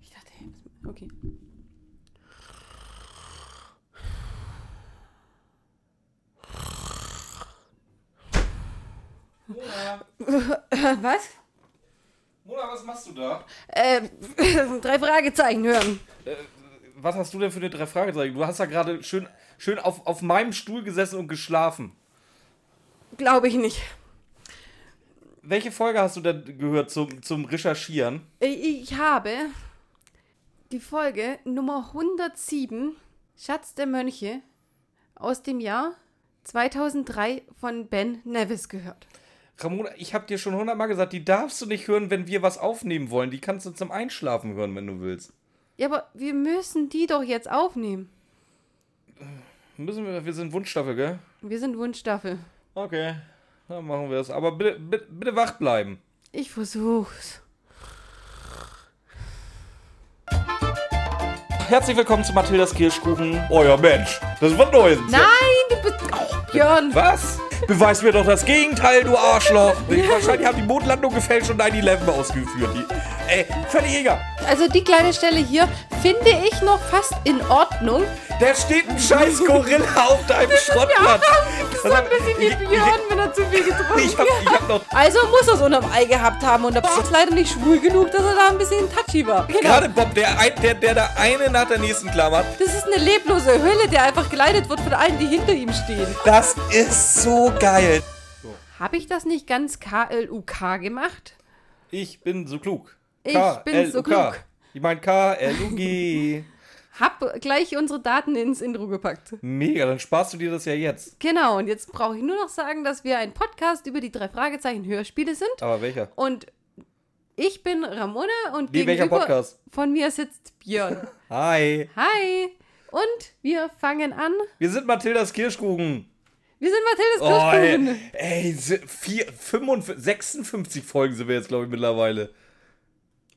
Ich dachte, okay. Mona, Was? Mona, was machst du da? Äh, drei Fragezeichen hören. Äh, was hast du denn für eine drei Fragezeichen? Du hast ja gerade schön, schön auf, auf meinem Stuhl gesessen und geschlafen. Glaube ich nicht. Welche Folge hast du denn gehört zum, zum Recherchieren? Ich habe die Folge Nummer 107, Schatz der Mönche, aus dem Jahr 2003 von Ben Nevis gehört. Ramona, ich habe dir schon hundertmal gesagt, die darfst du nicht hören, wenn wir was aufnehmen wollen. Die kannst du zum Einschlafen hören, wenn du willst. Ja, aber wir müssen die doch jetzt aufnehmen. Müssen wir, wir sind Wunschstaffel, gell? Wir sind Wunschstaffel. Okay, dann machen wir es. Aber bitte, bitte, bitte wach bleiben. Ich versuch's. Herzlich willkommen zu Mathildas Kirschkuchen. Ja, Mensch, das war neu. Nein, du bist. Oh, Björn! Was? Beweis mir doch das Gegenteil, du Arschloch. Wahrscheinlich haben die Mondlandung gefälscht und 9-11 ausgeführt. Die, ey, völlig egal. Also die kleine Stelle hier finde ich noch fast in Ordnung. Da steht ein scheiß Gorilla auf deinem Schrottplatz. Das ist ein bisschen wie Björn, wenn er zu viel getrunken Ich hab, ich hab noch Also muss er es unterm Ei gehabt haben und der Bob ist leider nicht schwul genug, dass er da ein bisschen touchy war. Genau. gerade Bob, der, der, der da eine nach der nächsten klammert. Das ist eine leblose Hölle, der einfach geleitet wird von allen, die hinter ihm stehen. Das ist so geil. Habe ich das nicht ganz K-L-U-K gemacht? Ich bin so klug. Ich bin so klug. Ich mein K-L-U-G. Hab gleich unsere Daten ins Intro gepackt. Mega, dann sparst du dir das ja jetzt. Genau, und jetzt brauche ich nur noch sagen, dass wir ein Podcast über die drei Fragezeichen Hörspiele sind. Aber welcher? Und ich bin Ramona und Wie, welcher Podcast? von mir sitzt Björn. Hi. Hi! Und wir fangen an. Wir sind Mathildas Kirschkuchen. Wir sind Mathildes Oh, Kirschkuchen. ey, ey vier, 55, 56 Folgen sind wir jetzt, glaube ich, mittlerweile.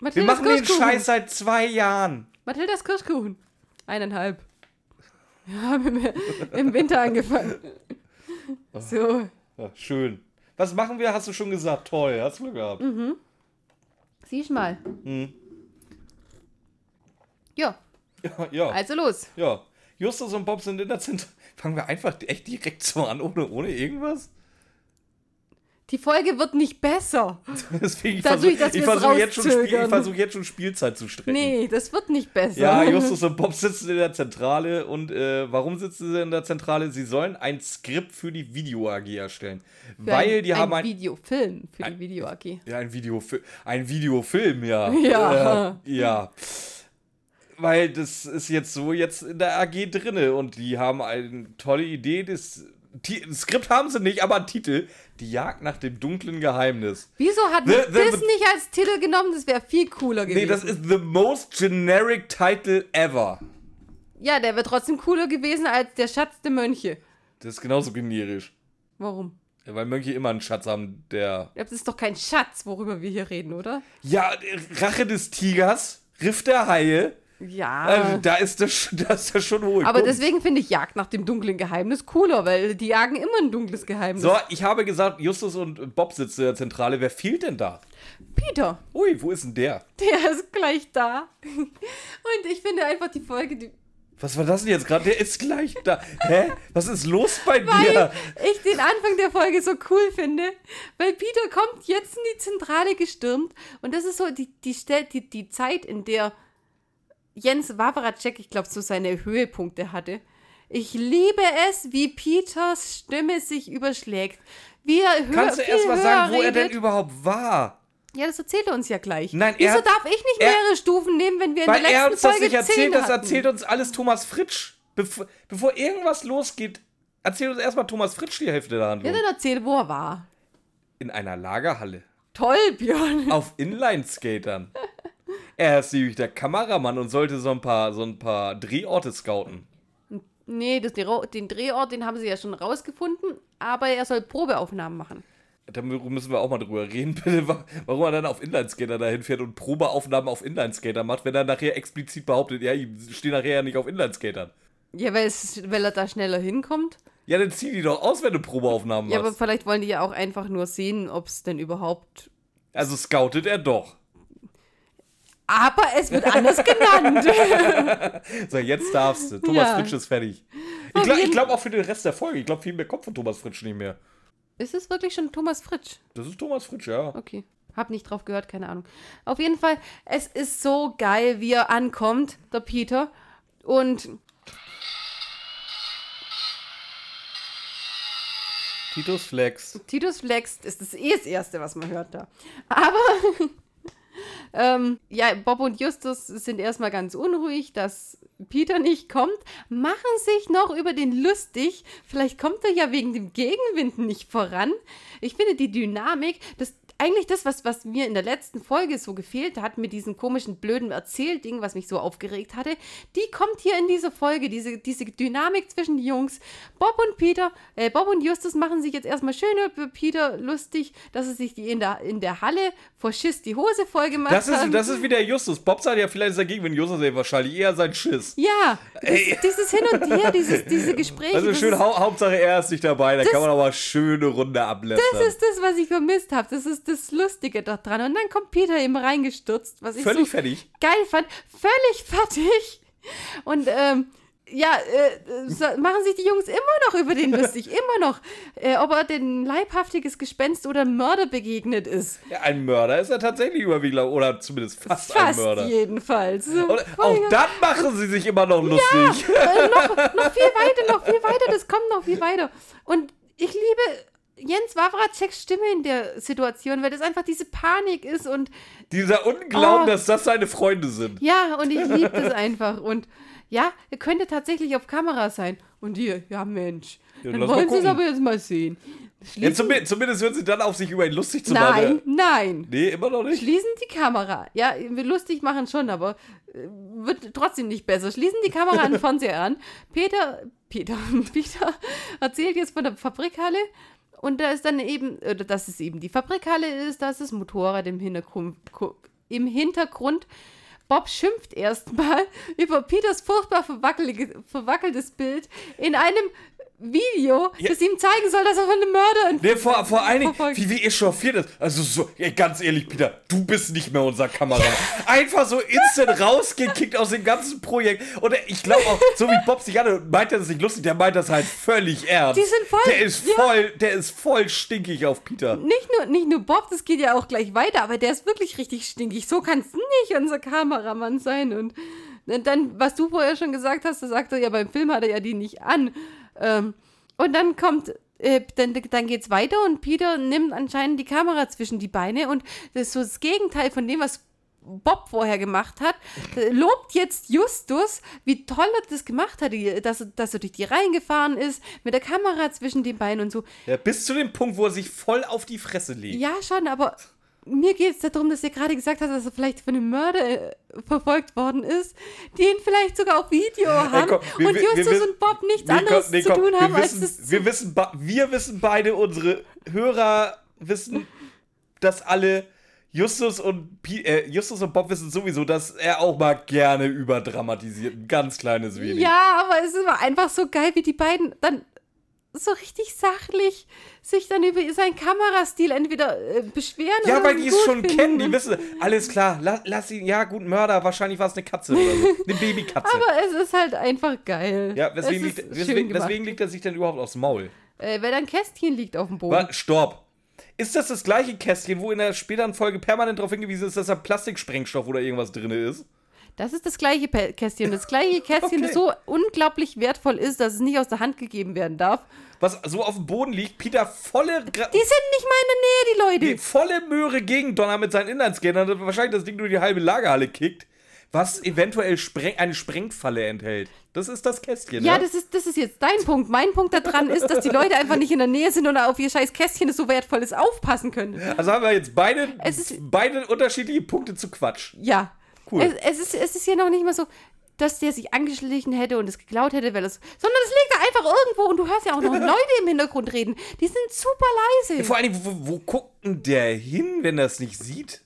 Wir Mathildas machen den. Scheiß seit zwei Jahren. Mathildas Kirschkuchen. Eineinhalb. Wir haben im, Winter angefangen. So. Ja, schön. Was machen wir, hast du schon gesagt. Toll, hast du Glück gehabt. Mhm. Siehst mal. Hm. Ja, Ja, ja, also los. ja. Justus und Bob sind in der Zentrale. Fangen wir einfach echt direkt so an, ohne, ohne irgendwas? Die Folge wird nicht besser. Deswegen, ich versuche versuch jetzt, versuch jetzt schon Spielzeit zu strecken. Nee, das wird nicht besser. Ja, Justus und Bob sitzen in der Zentrale und äh, warum sitzen sie in der Zentrale? Sie sollen ein Skript für die Video AG erstellen. Für weil ein, die haben ein ein, Videofilm für die Video AG. ja, ein, Videofi ein Videofilm, ja. Ja. Äh, ja. Weil das ist jetzt so jetzt in der AG drinne und die haben eine tolle Idee. Das, Das Skript haben sie nicht, aber Titel. Die Jagd nach dem dunklen Geheimnis. Wieso hat The- man the- das nicht als Titel genommen? Das wäre viel cooler gewesen. Nee, das ist the most generic title ever. ja, der wäre trotzdem cooler gewesen als der Schatz der Mönche. Das ist genauso generisch. Warum? Ja, weil Mönche immer einen Schatz haben, der. Das ist doch kein Schatz, worüber wir hier reden, oder? Ja, Rache des Tigers, Riff der Haie. Ja. Also, da ist das, da ist das schon hohe Aber Kunst. deswegen finde ich Jagd nach dem dunklen Geheimnis cooler, weil die jagen immer ein dunkles Geheimnis. So, ich habe gesagt, Justus und Bob sitzen in der Zentrale. Wer fehlt denn da? Peter, Ui, wo ist denn der? der ist gleich da. Und ich finde einfach die Folge, die, Was war das denn jetzt gerade? Der ist gleich da. Hä? Was ist los bei weil dir? ich den Anfang der Folge so cool finde, weil Peter kommt jetzt in die Zentrale gestürmt und das ist so die, die, die, die Zeit, in der Jens Wawracek, ich glaube, so seine Höhepunkte hatte. Ich liebe es, wie Peters Stimme sich überschlägt. Wie er hör, Kannst du erst mal sagen, wo er denn überhaupt war? Ja, das erzählt er uns ja gleich. Nein, Wieso er hat- darf ich nicht er- mehrere Stufen nehmen, wenn wir in Weil der er letzten uns das Folge nicht erzählt, das erzählt uns alles Thomas Fritsch. Bevor, bevor irgendwas losgeht, erzählt uns erstmal Thomas Fritsch die Hälfte der Ja, Handlung. dann erzähl, wo er war. In einer Lagerhalle. Toll, Björn. auf Inline-Skatern. Er ist nämlich der Kameramann und sollte so ein paar, so ein paar Drehorte scouten. Nee, das, den Drehort, den haben sie ja schon rausgefunden, aber er soll Probeaufnahmen machen. Da müssen wir auch mal drüber reden, bitte, wa- warum er dann auf Inline-Skater dahin fährt und Probeaufnahmen auf Inline-Skater macht, wenn er nachher explizit behauptet, ja, ich stehe nachher ja nicht auf Inline-Skatern. Ja, weil, es, weil er da schneller hinkommt. Ja, dann zieh die doch aus, wenn du Probeaufnahmen Ja, aber machst. vielleicht wollen die ja auch einfach nur sehen, ob es denn überhaupt. Also scoutet er doch. Aber es wird anders genannt. So, jetzt darfst du. Thomas Ja. Fritsch ist fertig. Ich glaube glaub auch für den Rest der Folge. Ich glaube, viel mehr kommt von Thomas Fritsch nicht mehr. Ist es wirklich schon Thomas Fritsch? Das ist Thomas Fritsch, ja. Okay. Hab nicht drauf gehört, keine Ahnung. Auf jeden Fall, es ist so geil, wie er ankommt, der Peter. Und Titus Flex. Titus Flex ist das eh das Erste, was man hört da. Aber ähm, ja, Bob und Justus sind erstmal ganz unruhig, dass Peter nicht kommt, machen sich noch über den lustig. Vielleicht kommt er ja wegen dem Gegenwind nicht voran. Ich finde die Dynamik, das eigentlich das, was, was mir in der letzten Folge so gefehlt hat, mit diesem komischen, blöden Erzählding, was mich so aufgeregt hatte, die kommt hier in dieser Folge, diese, diese Dynamik zwischen die Jungs. Bob und Peter, äh, Bob und Justus machen sich jetzt erstmal schön über Peter lustig, dass er sich die in der, in der Halle vor Schiss die Hose voll gemacht Das ist, das ist wie der Justus. Bob sagt ja vielleicht dagegen, wenn Justus ey, wahrscheinlich eher sein Schiss. ja, das, dieses Hin und Her, dieses, diese Gespräche. Also schön, hau Hauptsache er ist nicht dabei. Da kann man aber schöne Runde ablästern. Das ist das, was ich vermisst habe. Das ist das Lustige da dran. Und dann kommt Peter eben reingestürzt, was ich Völlig so fertig. geil fand. Völlig fertig. Und ähm, ja, äh, so machen sich die Jungs immer noch über den lustig. immer noch. Äh, ob er den leibhaftiges Gespenst oder Mörder begegnet ist. Ja, ein Mörder ist er tatsächlich überwiegend, oder zumindest fast, Fast ein Mörder. jedenfalls. Und auch dann machen sie sich immer noch lustig. äh, noch, noch viel weiter, noch viel weiter, das kommt noch viel weiter. Und ich liebe Jens Wawraceks Stimme in der Situation, weil das einfach diese Panik ist und Dieser Unglauben, Oh. dass das seine Freunde sind. ja, und ich liebe das einfach. Und ja, er könnte tatsächlich auf Kamera sein. Und die, ja Mensch, Ja, dann wollen sie es aber jetzt mal sehen. Ja, Schließen, zumindest, zumindest hören sie dann auf, sich über ihn lustig zu nein, machen. nein. Nee, immer noch nicht. Schließen die Kamera. Ja, wir lustig machen schon, aber äh, wird trotzdem nicht besser. Schließen die Kamera an Fernseher an. Peter, Peter, Peter erzählt jetzt von der Fabrikhalle. Und da ist dann eben, oder dass es eben die Fabrikhalle ist, da ist das Motorrad im Hintergrund. Im Hintergrund. Bob schimpft erstmal über Peters furchtbar verwackeltes Bild in einem Video, Ja. das ihm zeigen soll, dass er von einem Mörder ent- Nee, vor, vor allen Dingen, wie, wie echauffiert ist. Also so, ja, ganz ehrlich, Peter, du bist nicht mehr unser Kameramann. Einfach so instant rausgekickt aus dem ganzen Projekt. Und ich glaube auch, so wie Bob sich an, meint er das nicht lustig, der meint das halt völlig ernst. Die sind voll- Der ist ja. voll, der ist voll stinkig auf Peter. nicht nur, nicht nur Bob, das geht ja auch gleich weiter, aber der ist wirklich richtig stinkig. So kann es nicht unser Kameramann sein. Und dann, was du vorher schon gesagt hast, da sagt er ja, beim Film hat er ja die nicht an. Ähm, und dann kommt, äh, dann, dann geht's weiter und Peter nimmt anscheinend die Kamera zwischen die Beine und das ist so das Gegenteil von dem, was Bob vorher gemacht hat, äh, lobt jetzt Justus, wie toll er das gemacht hat, dass, er- dass er durch die Reihen gefahren ist, mit der Kamera zwischen den Beinen und so. Ja, bis zu dem Punkt, wo er sich voll auf die Fresse legt. Ja, schon, aber mir geht es darum, dass ihr gerade gesagt habt, dass er vielleicht von einem Mörder äh, verfolgt worden ist, die ihn vielleicht sogar auf Video haben komm, wir- und wir- wir Justus wissen- und Bob nichts Nee, anderes nee, zu komm, tun haben, wir als wissen, das wir wissen, wir wissen beide, unsere Hörer wissen, dass alle Justus und äh, Justus und Bob wissen sowieso, dass er auch mal gerne überdramatisiert, ein ganz kleines wenig. Ja, aber es war einfach so geil, wie die beiden dann so richtig sachlich sich dann über seinen Kamerastil entweder äh, beschweren Ja, oder weil die es schon finden. kennen, die wissen, alles klar, la, lass ihn, ja gut, Mörder, wahrscheinlich war es eine Katze oder so, eine Babykatze. Aber es ist halt einfach geil. ja, weswegen es liegt, gemacht. weswegen liegt er sich denn überhaupt aufs Maul? Äh, weil ein Kästchen liegt auf dem Boden. Warte, stopp. Ist das das gleiche Kästchen, wo in der späteren Folge permanent darauf hingewiesen ist, dass da Plastiksprengstoff oder irgendwas drin ist? Das ist das gleiche Pe- Kästchen. Das gleiche Kästchen, Okay. das so unglaublich wertvoll ist, dass es nicht aus der Hand gegeben werden darf. Was so auf dem Boden liegt, Peter volle, Gra Die sind nicht mal in der Nähe, die die Leute. volle Möhre gegen Donner mit seinen Inlinescannern, dass wahrscheinlich das Ding durch die halbe Lagerhalle kickt, was eventuell Spreng eine Sprengfalle enthält. Das ist das Kästchen, Ja, ne? das ist, das ist jetzt dein Punkt. Mein Punkt daran ist, dass die Leute einfach nicht in der Nähe sind und auf ihr scheiß Kästchen, das so wertvoll ist, aufpassen können. Also haben wir jetzt beide, beide unterschiedliche Punkte zu Quatsch. Ja. Cool. Es, es, ist, es ist hier noch nicht mal so, dass der sich angeschlichen hätte und es geklaut hätte, weil es. Sondern es liegt da einfach irgendwo und du hörst ja auch noch Leute im Hintergrund reden. Die sind super leise. Vor Dingen, wo, wo guckt denn der hin, wenn er es nicht sieht?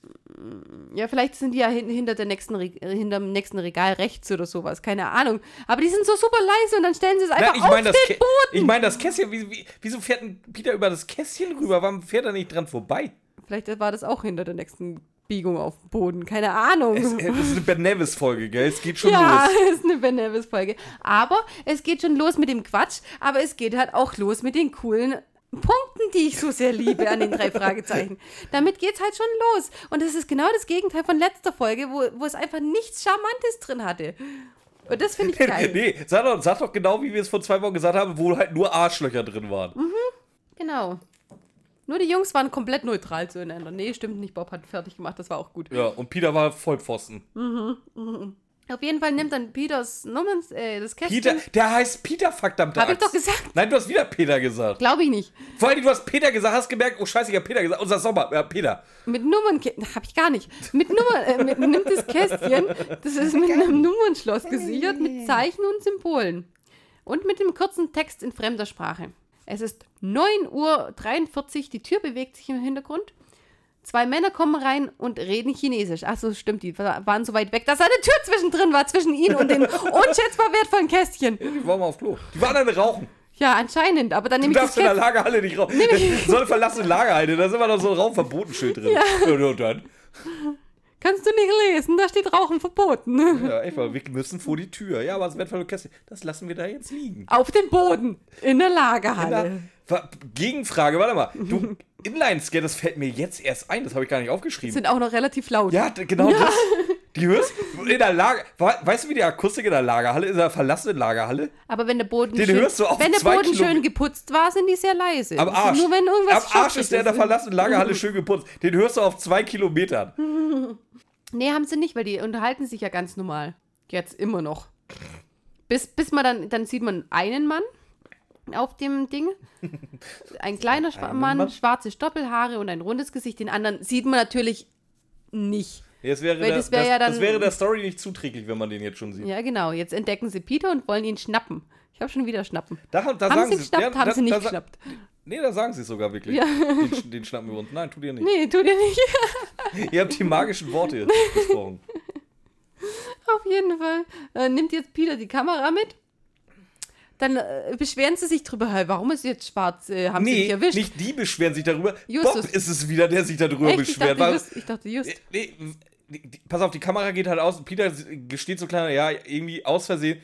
Ja, vielleicht sind die ja hin, hinter, der nächsten, Re- hinter dem nächsten Regal rechts oder sowas. Keine Ahnung. Aber die sind so super leise und dann stellen sie es einfach Na, ich auf meine das, den Kä- Boden. ich mein das Kästchen. Wie, wie, wieso fährt denn Peter über das Kästchen rüber? Warum fährt er nicht dran vorbei? Vielleicht war das auch hinter der nächsten Biegung auf dem Boden. Keine Ahnung. Es, es ist eine Ben Nevis-Folge, gell? Es geht schon ja, los. ist eine Ben Nevis-Folge. Aber es geht schon los mit dem Quatsch, aber es geht halt auch los mit den coolen Punkten, die ich so sehr liebe an den drei Fragezeichen. Damit geht's halt schon los. Und das ist genau das Gegenteil von letzter Folge, wo, wo es einfach nichts Charmantes drin hatte. Und das finde ich geil. nee, sag doch, sag doch genau, wie wir es vor zwei Wochen gesagt haben, wo halt nur Arschlöcher drin waren. Genau. Nur die Jungs waren komplett neutral zueinander. Nee, stimmt nicht. Bob hat fertig gemacht, das war auch gut. Ja, und Peter war Vollpfosten. Auf jeden Fall nimmt dann Peters Nummern, äh, das Kästchen. Peter, der heißt Peter, verdammte Hab ich Axt. doch gesagt. Nein, du hast wieder Peter gesagt. Glaube ich nicht. Vor allem, du hast Peter gesagt, hast gemerkt, oh scheiße, ich hab Peter gesagt. Unser Sommer, ja, Peter. Mit Nummern, habe ich gar nicht. Mit Nummern, äh, mit, nimmt das Kästchen, das ist mit einem Nummernschloss gesichert, mit Zeichen und Symbolen. Und mit dem kurzen Text in fremder Sprache. Es ist 9.43 Uhr, die Tür bewegt sich im Hintergrund. Zwei Männer kommen rein und reden Chinesisch. Achso, stimmt, die waren so weit weg, dass eine Tür zwischendrin war, zwischen ihnen und dem unschätzbar wertvollen Kästchen. Die waren mal auf Klo. Die waren alle rauchen. Ja, anscheinend, aber dann Du nehme ich das darfst in der Kästchen. Lagerhalle nicht rauchen. Das soll verlassene Lagerhalle. Da ist immer noch so ein Raumverbotenschild drin. Ja. Und, und dann. Kannst du nicht lesen, da steht Rauchen verboten. Ja, mal, wir müssen vor die Tür. Ja, aber das wertvolle Kästchen, das lassen wir da jetzt liegen. Auf dem Boden, in der Lagerhalle. wa- Gegenfrage, warte mal. Du, Inline-Skate, das fällt mir jetzt erst ein, das habe ich gar nicht aufgeschrieben. Sind auch noch relativ laut. Ja, genau das. Die hörst in der Lager. we- Weißt du, wie die Akustik in der Lagerhalle ist? In der verlassenen Lagerhalle? Aber wenn der Boden, Den schön, hörst du auf wenn der Boden Kilo- schön geputzt war, sind die sehr leise. Am Arsch. Nur wenn irgendwas Am Arsch ist der in der verlassenen Lagerhalle schön geputzt. Den hörst du auf zwei Kilometern. Nee, haben sie nicht, weil die unterhalten sich ja ganz normal. Jetzt immer noch. Bis, bis man dann, dann sieht man einen Mann auf dem Ding. Ein kleiner Schwa Mann, schwarze Stoppelhaare und ein rundes Gesicht. Den anderen sieht man natürlich nicht. Das wäre, der, das wär das, ja dann- das wäre der Story nicht zuträglich, wenn man den jetzt schon sieht. Ja, genau. Jetzt entdecken sie Peter und wollen ihn schnappen. Ich habe schon wieder schnappen. Da, da haben sie geschnappt, ja, haben da- sie nicht da, geschnappt. Nee, da sagen sie es sogar wirklich. Ja. Den, den schnappen wir uns. Nein, tut ihr nicht. Nee, tut ihr nicht. Ihr habt die magischen Worte gesprochen. Auf jeden Fall. Äh, nimmt jetzt Peter die Kamera mit. Dann äh, beschweren sie sich drüber, hey, warum ist jetzt schwarz? Äh, haben sie Nee, dich erwischt? nicht die beschweren sich darüber. Justus. Bob ist es wieder, der sich darüber Echt? Ich beschwert. dachte, Weil- just, ich dachte just. Nee, die, pass auf, die Kamera geht halt aus und Peter gesteht so kleiner, ja, irgendwie aus Versehen,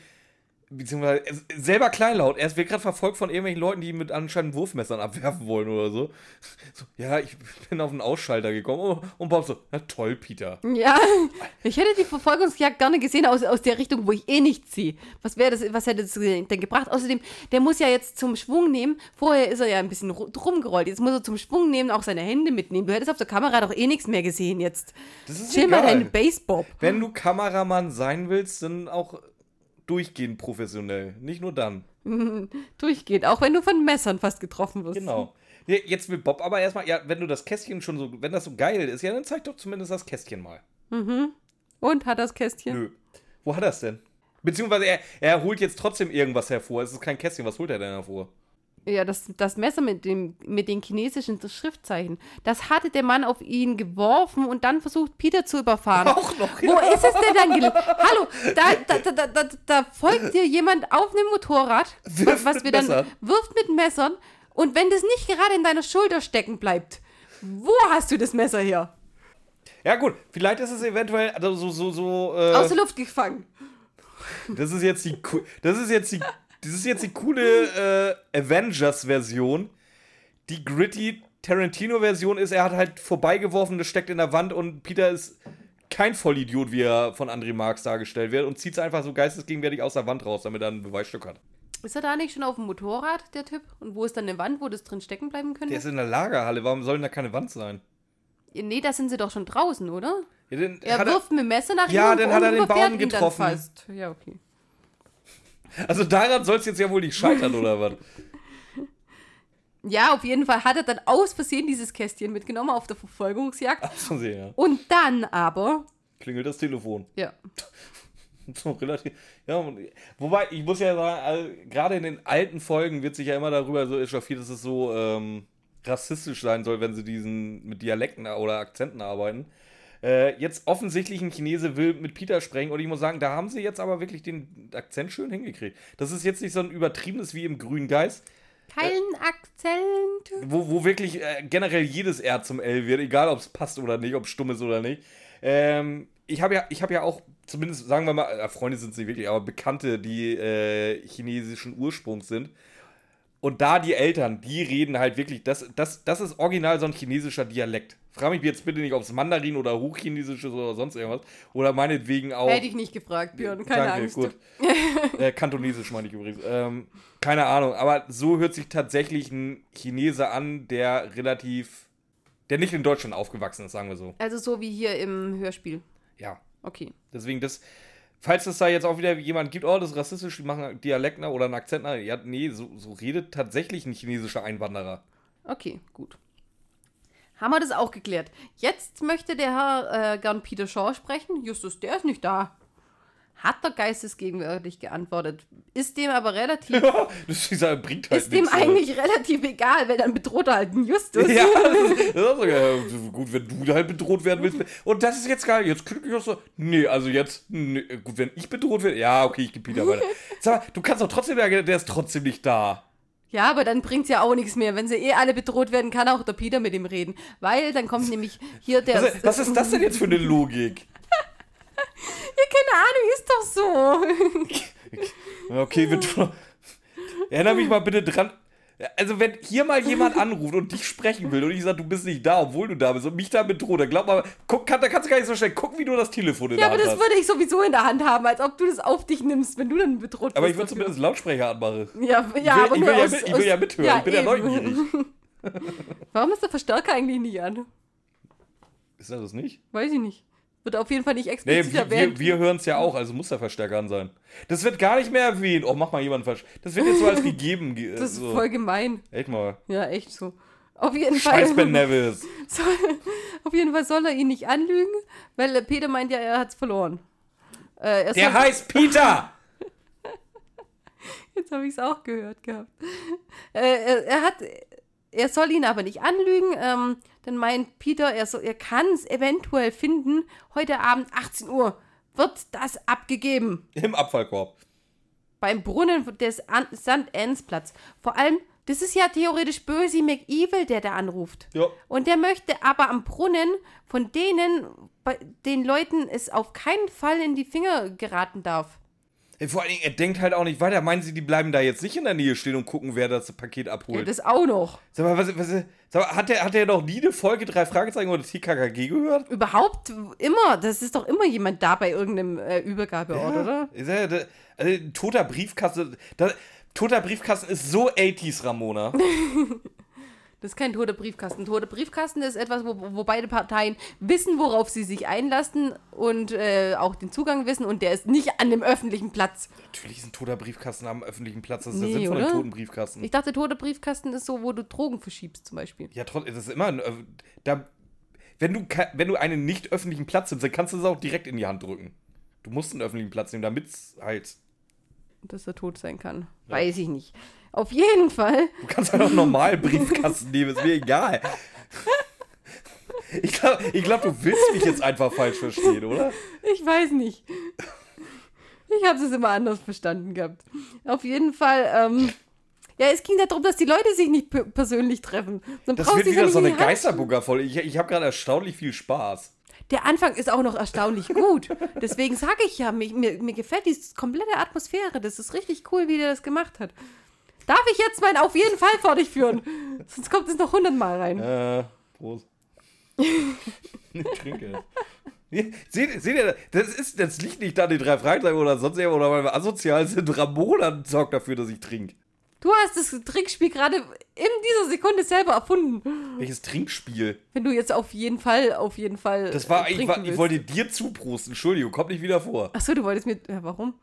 beziehungsweise er selber kleinlaut. Er wird gerade verfolgt von irgendwelchen Leuten, die mit anscheinend Wurfmessern abwerfen wollen oder so. so ja, ich bin auf einen Ausschalter gekommen Oh, und Bob so, na toll, Peter. Ja, ich hätte die Verfolgungsjagd gerne gesehen aus, aus der Richtung, wo ich eh nichts sehe. Was wäre das, was hätte das denn gebracht? Außerdem, der muss ja jetzt zum Schwung nehmen. Vorher ist er ja ein bisschen ru- rumgerollt. Jetzt muss er zum Schwung nehmen, auch seine Hände mitnehmen. Du hättest auf der Kamera doch eh nichts mehr gesehen jetzt. Das ist Chill mal egal. deine Basebob. Wenn du Kameramann sein willst, dann auch durchgehend professionell. Nicht nur dann. Durchgeht, auch wenn du von Messern fast getroffen wirst. Genau. Jetzt will Bob aber erstmal, ja, wenn du das Kästchen schon so, wenn das so geil ist, ja, dann zeig doch zumindest das Kästchen mal. Und hat das Kästchen? Nö. Wo hat er es denn? Beziehungsweise er, er holt jetzt trotzdem irgendwas hervor. Es ist kein Kästchen. Was holt er denn hervor? Ja, das, das Messer mit, dem, mit den chinesischen Schriftzeichen, das hatte der Mann auf ihn geworfen und dann versucht, Peter zu überfahren. Auch noch, Wo ist es denn dann? Hallo, da, da, da, da, da, folgt dir jemand auf einem Motorrad, Wirft was wir dann Messern. wirft mit Messern und wenn das nicht gerade in deiner Schulter stecken bleibt, wo hast du das Messer her? Ja, gut. Vielleicht ist es eventuell, also so, so, so, äh, Aus der Luft gefangen. das ist jetzt die, das ist jetzt die, das ist jetzt die coole äh, Avengers-Version. Die gritty Tarantino-Version ist, er hat halt vorbeigeworfen, das steckt in der Wand und Peter ist kein Vollidiot, wie er von André Marx dargestellt wird und zieht es einfach so geistesgegenwärtig aus der Wand raus, damit er ein Beweisstück hat. Ist er da nicht schon auf dem Motorrad, der Typ? Und wo ist dann eine Wand, wo das drin stecken bleiben könnte? Der ist in der Lagerhalle, warum soll denn da keine Wand sein? nee, da sind sie doch schon draußen, oder? Ja, dann Er wirft mit dem Messer nach Ja, ihm dann und hat er den Baum dann getroffen. Ja, okay. Also daran soll es jetzt ja wohl nicht scheitern, oder was? Ja, auf jeden Fall hat er dann aus Versehen dieses Kästchen mitgenommen auf der Verfolgungsjagd. Aus Versehen, ja. Und dann aber, Klingelt das Telefon. ja, So relativ. Ja, wobei, ich muss ja sagen, also, gerade in den alten Folgen wird sich ja immer darüber so echauffiert, dass es so ähm, rassistisch sein soll, wenn sie diesen mit Dialekten oder Akzenten arbeiten. Äh, jetzt offensichtlich ein Chinese will mit Peter sprechen und ich muss sagen, da haben sie jetzt aber wirklich den Akzent schön hingekriegt. Das ist jetzt nicht so ein übertriebenes wie im Grünen Geist. Kein Akzent. wo, wo wirklich äh, generell jedes R zum L wird, egal ob es passt oder nicht, ob es stumm ist oder nicht. Ähm, ich habe ja, ich habe ja auch, zumindest sagen wir mal, äh, Freunde sind es nicht wirklich, aber Bekannte, die äh, chinesischen Ursprungs sind. Und da die Eltern, die reden halt wirklich, das, das, das ist original so ein chinesischer Dialekt. Frag mich jetzt bitte nicht, ob es Mandarin oder Hochchinesisch ist oder sonst irgendwas. Oder meinetwegen auch. Hätte ich nicht gefragt, Björn. Keine Danke, Angst. gut. äh, Kantonesisch meine ich übrigens. Ähm, keine Ahnung, aber so hört sich tatsächlich ein Chinese an, der relativ. der nicht in Deutschland aufgewachsen ist, sagen wir so. Also so wie hier im Hörspiel. Ja. Okay. Deswegen, das. Falls es da jetzt auch wieder jemand gibt, oh, das ist rassistisch, die machen Dialekt nach oder einen Akzent nach. Ja, nee, so, so redet tatsächlich ein chinesischer Einwanderer. Okay, gut. Haben wir das auch geklärt. Jetzt möchte der Herr äh, gern Peter Shaw sprechen. Justus, der ist nicht da. Hat der geistesgegenwärtig geantwortet. Ist dem aber relativ, das ist, ja- bringt halt ist dem äh. eigentlich relativ egal, weil dann bedroht er halt den Justus. Ja, das ist, das ist auch so, ja, gut, wenn du halt bedroht werden willst. Und das ist jetzt geil. Jetzt krieg ich auch so. Nee, also jetzt. Nee, gut, wenn ich bedroht werde. Ja, okay, ich gebe Peter weiter. Sag mal, du kannst doch trotzdem sagen, der ist trotzdem nicht da. Ja, aber dann bringt's ja auch nichts mehr. Wenn sie eh alle bedroht werden, kann auch der Peter mit ihm reden. Weil dann kommt nämlich hier der. Was, was ist das denn jetzt für eine Logik? Ja, keine Ahnung, ist doch so. Okay, wir tun. Erinnere mich mal bitte dran. Also, wenn hier mal jemand anruft und dich sprechen will und ich sage, du bist nicht da, obwohl du da bist und mich da bedroht, dann glaub mal, guck, kann, da kannst du gar nicht so schnell gucken, wie du das Telefon in Ja, der aber Hand das hast. würde ich sowieso in der Hand haben, als ob du das auf dich nimmst, wenn du dann bedroht wirst. Aber ich würde zumindest Lautsprecher anmachen. Ja, ja, ich will, aber ich will, ja, aus, mit, ich will ja aus- mithören, ich bin ja eben. neugierig. Warum ist der Verstärker eigentlich nicht an? Ist das das nicht? Weiß ich nicht. Wird auf jeden Fall nicht Nee, explizit wir, erwähnt. wir, wir hören es ja auch, also muss der Verstärker an sein. Das wird gar nicht mehr erwähnt. Oh, mach mal jemand falsch. Das wird jetzt so als gegeben. ge- das ist so. voll gemein. Echt mal. Ja, echt so. Auf jeden Scheiß Ben Fall. Nevis. Soll, auf jeden Fall soll er ihn nicht anlügen, weil Peter meint ja, er hat's verloren. Äh, er Der heißt Peter! Jetzt habe ich es auch gehört gehabt. Äh, er, er hat, er soll ihn aber nicht anlügen. Ähm, dann meint Peter, er, soll- er kann es eventuell finden. Heute Abend 18 Uhr wird das abgegeben Im Abfallkorb. beim Brunnen des An St. Anne's Platz. Vor allem, das ist ja theoretisch Böse McEvil, der da anruft. Ja. Und der möchte aber am Brunnen von denen, bei den Leuten es auf keinen Fall in die Finger geraten darf. Vor allen Dingen, er denkt halt auch nicht weiter. Meinen Sie, die bleiben da jetzt nicht in der Nähe stehen und gucken, wer das Paket Ja, abholt? das auch noch. Sag mal, was, was, sag mal hat, der, hat der noch nie eine Folge drei Fragezeichen oder TKKG gehört? Überhaupt immer. Das ist doch immer jemand da bei irgendeinem äh, Übergabeort, oder? Ist ja, da, also, toter Briefkasten. Da, toter Briefkasten ist so 80s, Ramona. Das ist kein toter Briefkasten. Toter Briefkasten ist etwas, wo, wo beide Parteien wissen, worauf sie sich einlassen und äh, auch den Zugang wissen und der ist nicht an dem öffentlichen Platz. Natürlich ist ein toter Briefkasten am öffentlichen Platz. Das ist Nee, der Sinn von einem oder? toten Briefkasten. Ich dachte, toter Briefkasten ist so, wo du Drogen verschiebst zum Beispiel. ja, trotzdem, das ist immer. ein, äh, Da, wenn, du, wenn du einen nicht öffentlichen Platz nimmst, dann kannst du es auch direkt in die Hand drücken. Du musst einen öffentlichen Platz nehmen, damit es halt. Dass er tot sein kann. Weiß ich nicht. Auf jeden Fall. Du kannst halt auch normal Briefkasten nehmen, ist mir egal. Ich glaube, ich glaub, du willst mich jetzt einfach falsch verstehen, oder? Ich weiß nicht. Ich habe es immer anders verstanden gehabt. Auf jeden Fall, ähm, ja, es ging darum, dass die Leute sich nicht pe- persönlich treffen. Dann Das wird wieder so in eine die Hand Geisterburger-Folge. Ich, ich habe gerade erstaunlich viel Spaß. Der Anfang ist auch noch erstaunlich gut. Deswegen sage ich ja, mir, mir, mir gefällt die komplette Atmosphäre. Das ist richtig cool, wie der das gemacht hat. Darf ich jetzt meinen auf jeden Fall fortführen? Sonst kommt es noch hundertmal rein. Äh, Prost. ich trinke. Seht, seht ihr, das, ist, das liegt nicht an den drei Fragezeichen oder sonst irgendwas, oder weil wir asozial sind. Ramona sorgt dafür, dass ich trinke. Du hast das Trickspiel gerade in dieser Sekunde selber erfunden. Welches Trinkspiel? Wenn du jetzt auf jeden Fall, auf jeden Fall. Das war, äh, ich, war, ich wollte dir zuprosten. Entschuldigung, kommt nicht wieder vor. Achso, du wolltest mir. Ja, warum?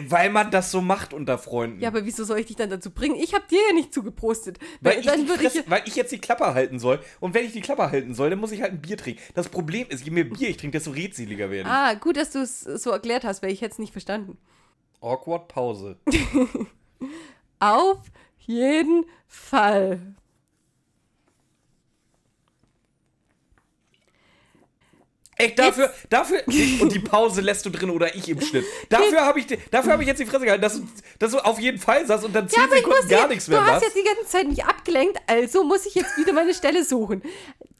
Weil man das so macht unter Freunden. Ja, aber wieso soll ich dich dann dazu bringen? Ich habe dir ja nicht zugepostet. Weil ich, dann ich. Weil ich jetzt die Klappe halten soll. Und wenn ich die Klappe halten soll, dann muss ich halt ein Bier trinken. Das Problem ist, je mehr Bier ich trinke, desto redseliger werde ich. Ah, gut, dass du es so erklärt hast, weil ich hätte es nicht verstanden. Awkward Pause. Auf jeden Fall. Echt, dafür, dafür, und die Pause lässt du drin oder ich im Schnitt. Dafür habe ich, dafür hab ich jetzt die Fresse gehalten, dass du, dass du auf jeden Fall sagst und dann 10 Ja, Sekunden gar jetzt, nichts du mehr hast machst. jetzt die ganze Zeit mich abgelenkt, also muss ich jetzt wieder meine Stelle suchen.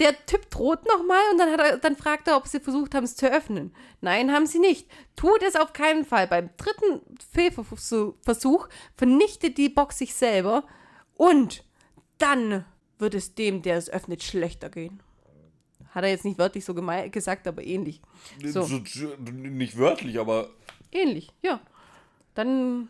Der Typ droht nochmal und dann, hat er, dann fragt er, ob sie versucht haben, es zu öffnen. Nein, haben sie nicht. Tut es auf keinen Fall. Beim dritten Fehlversuch vernichtet die Box sich selber und dann wird es dem, der es öffnet, schlechter gehen. Hat er jetzt nicht wörtlich so gesagt, aber ähnlich. So, nicht wörtlich, aber. ähnlich, ja. Dann,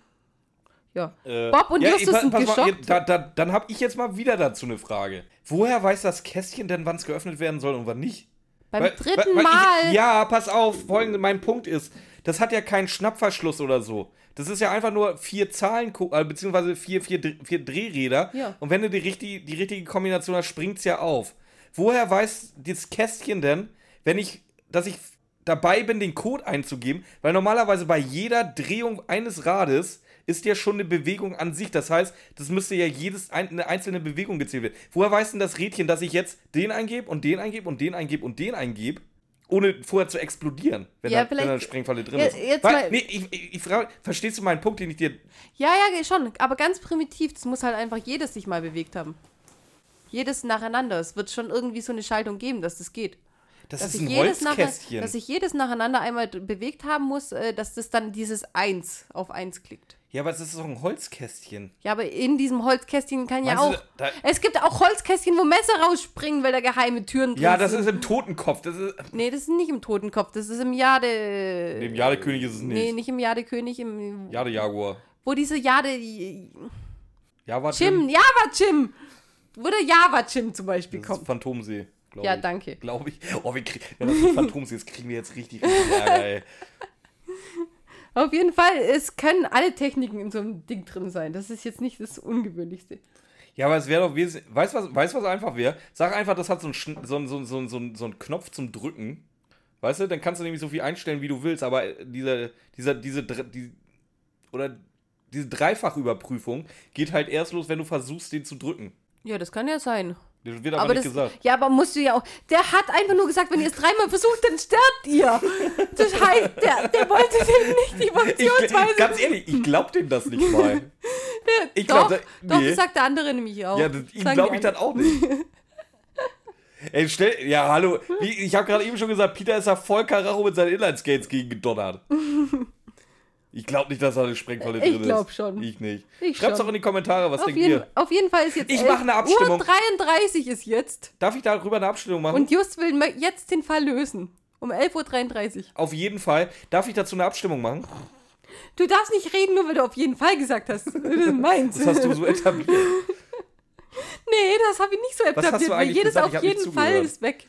ja. Äh, Bob und ja, Justus sind pass mal, geschockt. Da, da, dann habe ich jetzt mal wieder dazu eine Frage. Woher weiß das Kästchen denn, wann es geöffnet werden soll und wann nicht? Beim Weil- dritten weil- weil Mal. Ich, ja, pass auf, folgende, mein Punkt ist, das hat ja keinen Schnappverschluss oder so. Das ist ja einfach nur vier Zahlen, äh, beziehungsweise vier, vier, vier Drehräder. Ja. Und wenn du die, richtig, die richtige Kombination hast, springt es ja auf. Woher weiß das Kästchen denn, wenn ich, dass ich dabei bin, den Code einzugeben? Weil normalerweise bei jeder Drehung eines Rades ist ja schon eine Bewegung an sich. Das heißt, das müsste ja jedes ein, eine einzelne Bewegung gezählt werden. Woher weiß denn das Rädchen, dass ich jetzt den eingebe und den eingebe und den eingebe und den eingebe? Ohne vorher zu explodieren, wenn, Ja, da, wenn da eine Sprengfalle drin Ja, ist. jetzt Weil, nee, ich, ich, ich frage, verstehst du meinen Punkt, den ich dir. Ja, ja, schon. Aber ganz primitiv. Das muss halt einfach jedes sich mal bewegt haben. Jedes nacheinander. Es wird schon irgendwie so eine Schaltung geben, dass das geht. Das dass ist ich ein jedes Holzkästchen. dass ich jedes nacheinander einmal bewegt haben muss, äh, dass das dann dieses Eins auf Eins klickt. ja, aber es ist doch ein Holzkästchen. Ja, aber in diesem holzkästchen kann ja Meinst du, auch. da- es gibt auch Holzkästchen, wo Messer rausspringen, weil da geheime Türen drin Ja, das sind. ist im Totenkopf. Das ist, Nee, das ist nicht im Totenkopf, das ist im Jade. Dem Jadekönig ist es nicht. Nee, nicht im Jadekönig, im. Jadejaguar. Wo diese Jade. Java Jim, Java Jim! Wo der Java Jim zum Beispiel Das ist kommt. Phantomsee. glaub Ja, ich. danke. Glaube ich. Oh, wir kriegen, wenn das ein Phantomsee ist, kriegen wir jetzt richtig, richtig Ärger, ey. Auf jeden Fall, es können alle Techniken in so einem Ding drin sein. Das ist jetzt nicht das Ungewöhnlichste. Ja, aber es wäre doch wesentlich. Weißt du, was, weißt, was einfach wäre? Sag einfach, das hat so einen, Schn- so, so, so, so, so einen Knopf zum Drücken. Weißt du, dann kannst du nämlich so viel einstellen, wie du willst, aber dieser, dieser, diese, die, oder diese Dreifachüberprüfung geht halt erst los, wenn du versuchst, den zu drücken. Ja, das kann ja sein. Das wird aber, Aber nicht das, gesagt. ja, aber musst du ja auch. Der hat einfach nur gesagt, wenn ihr es dreimal versucht, dann sterbt ihr. Das heißt, der, der wollte dem nicht die Ich, Funktionsweise. ganz ehrlich, ich glaub dem das nicht mal. Ich doch, glaub, da- doch, nee. das sagt der andere nämlich auch. Ja, das, Sagen glaube ich dann auch nicht. Ey, stell, ja, hallo. Ich habe gerade eben schon gesagt, Peter ist ja voll Karacho mit seinen Inline-Skates gegen gedonnert. Ich glaube nicht, dass da eine Sprengfalle Ich drin ist. glaub schon. Ich nicht. Ich Schreibt's schon. doch in die Kommentare, was Auf denkt jeden, ihr? auf jeden Fall ist jetzt Ich mache eine Abstimmung. Uhr 33 ist jetzt. Darf ich darüber eine Abstimmung machen? Und Just will jetzt den Fall lösen. Um 11.33 Uhr. Auf jeden Fall. Darf ich dazu eine Abstimmung machen? Du darfst nicht reden, nur weil du auf jeden Fall gesagt hast. Das ist meins. Das hast du so etabliert. nee, das habe ich nicht so hast du etabliert, weil jedes gesagt? auf Ich jeden Fall zugehört. ist weg.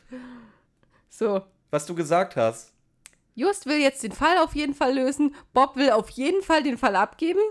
So. Was du gesagt hast. Just will jetzt den Fall auf jeden Fall lösen. Bob will auf jeden Fall den Fall abgeben.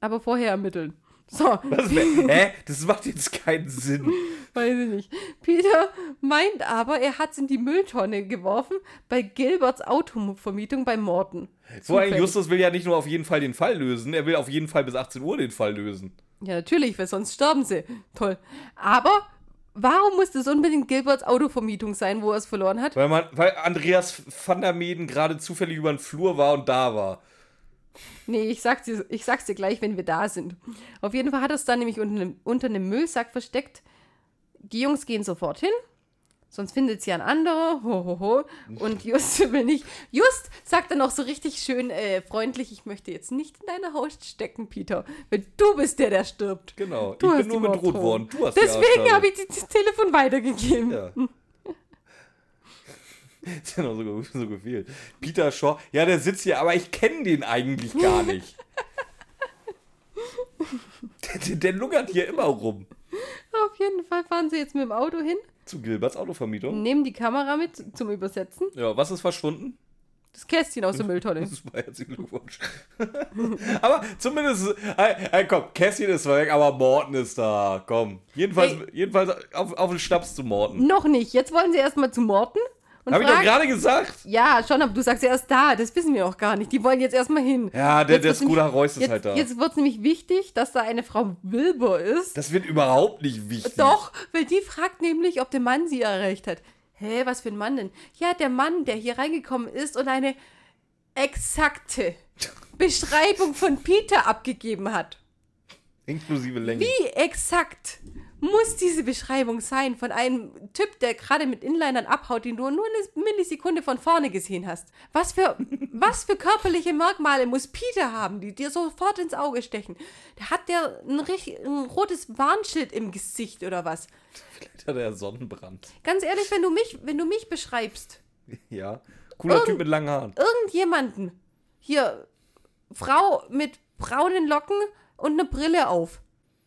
Aber vorher ermitteln. So, Was, hä? Das macht jetzt keinen Sinn. weiß ich nicht. Peter meint aber, er hat es in die Mülltonne geworfen bei Gilberts Autovermietung bei Morton. So. Justus will ja nicht nur auf jeden Fall den Fall lösen, er will auf jeden Fall bis 18 Uhr den Fall lösen. Ja, natürlich, weil sonst sterben sie. Toll. Aber warum musste es unbedingt Gilberts Autovermietung sein, wo er es verloren hat? Weil, man, weil Andreas van der Meden gerade zufällig über den Flur war und da war. Nee, ich sag's, dir, ich sag's dir gleich, wenn wir da sind. Auf jeden Fall hat er es dann nämlich unter einem, unter einem Müllsack versteckt. Die Jungs gehen sofort hin. Sonst findet sie ein anderer. Ho, ho, ho. Und Just will nicht. Just sagt dann noch so richtig schön äh, freundlich: Ich möchte jetzt nicht in deine Haut stecken, Peter. Weil du bist der, der stirbt. Genau. Du ich hast bin nur bedroht worden. Du hast Deswegen habe ich das Telefon weitergegeben. Ja. Ist ja noch so, so gefehlt. Peter Shaw, ja, der sitzt hier, aber ich kenne den eigentlich gar nicht. der, der, der lungert hier immer rum. Auf jeden Fall fahren sie jetzt mit dem Auto hin, Zu Gilberts Autovermietung. nehmen die Kamera mit zum Übersetzen. Ja, was ist verschwunden? Das Kästchen aus der Mülltonne. Das war herzlichen Glückwunsch. aber zumindest, hey, hey, komm, Cassian ist weg, aber Morten ist da. Komm. Jedenfalls, Ey. jedenfalls auf, auf den Schnaps zu Morten. Noch nicht. Jetzt wollen sie erstmal zu Morten. Und Hab ich doch gerade gesagt. Ja, schon, aber du sagst ja erst da. Das wissen wir auch gar nicht. Die wollen jetzt erstmal hin. Ja, der, der Scooter Reus ist jetzt, halt da. Jetzt wird es nämlich wichtig, dass da eine Frau Wilbur ist. Das wird überhaupt nicht wichtig. Doch, weil die fragt nämlich, ob der Mann sie erreicht hat. Hä, was für ein Mann denn? Ja, der Mann, der hier reingekommen ist und eine exakte Beschreibung von Peter abgegeben hat. Inklusive Länge. Wie exakt muss diese Beschreibung sein von einem Typ, der gerade mit Inlinern abhaut, den du nur eine Millisekunde von vorne gesehen hast? Was für, was für körperliche Merkmale muss Peter haben, die dir sofort ins Auge stechen? Der hat der ein, ein rotes Warnschild im Gesicht oder was? Vielleicht hat er Sonnenbrand. Ganz ehrlich, wenn du mich, wenn du mich beschreibst, Ja. Cooler Irgend- Typ mit langen Haaren. irgendjemanden, hier, Frau mit braunen Locken und eine Brille auf.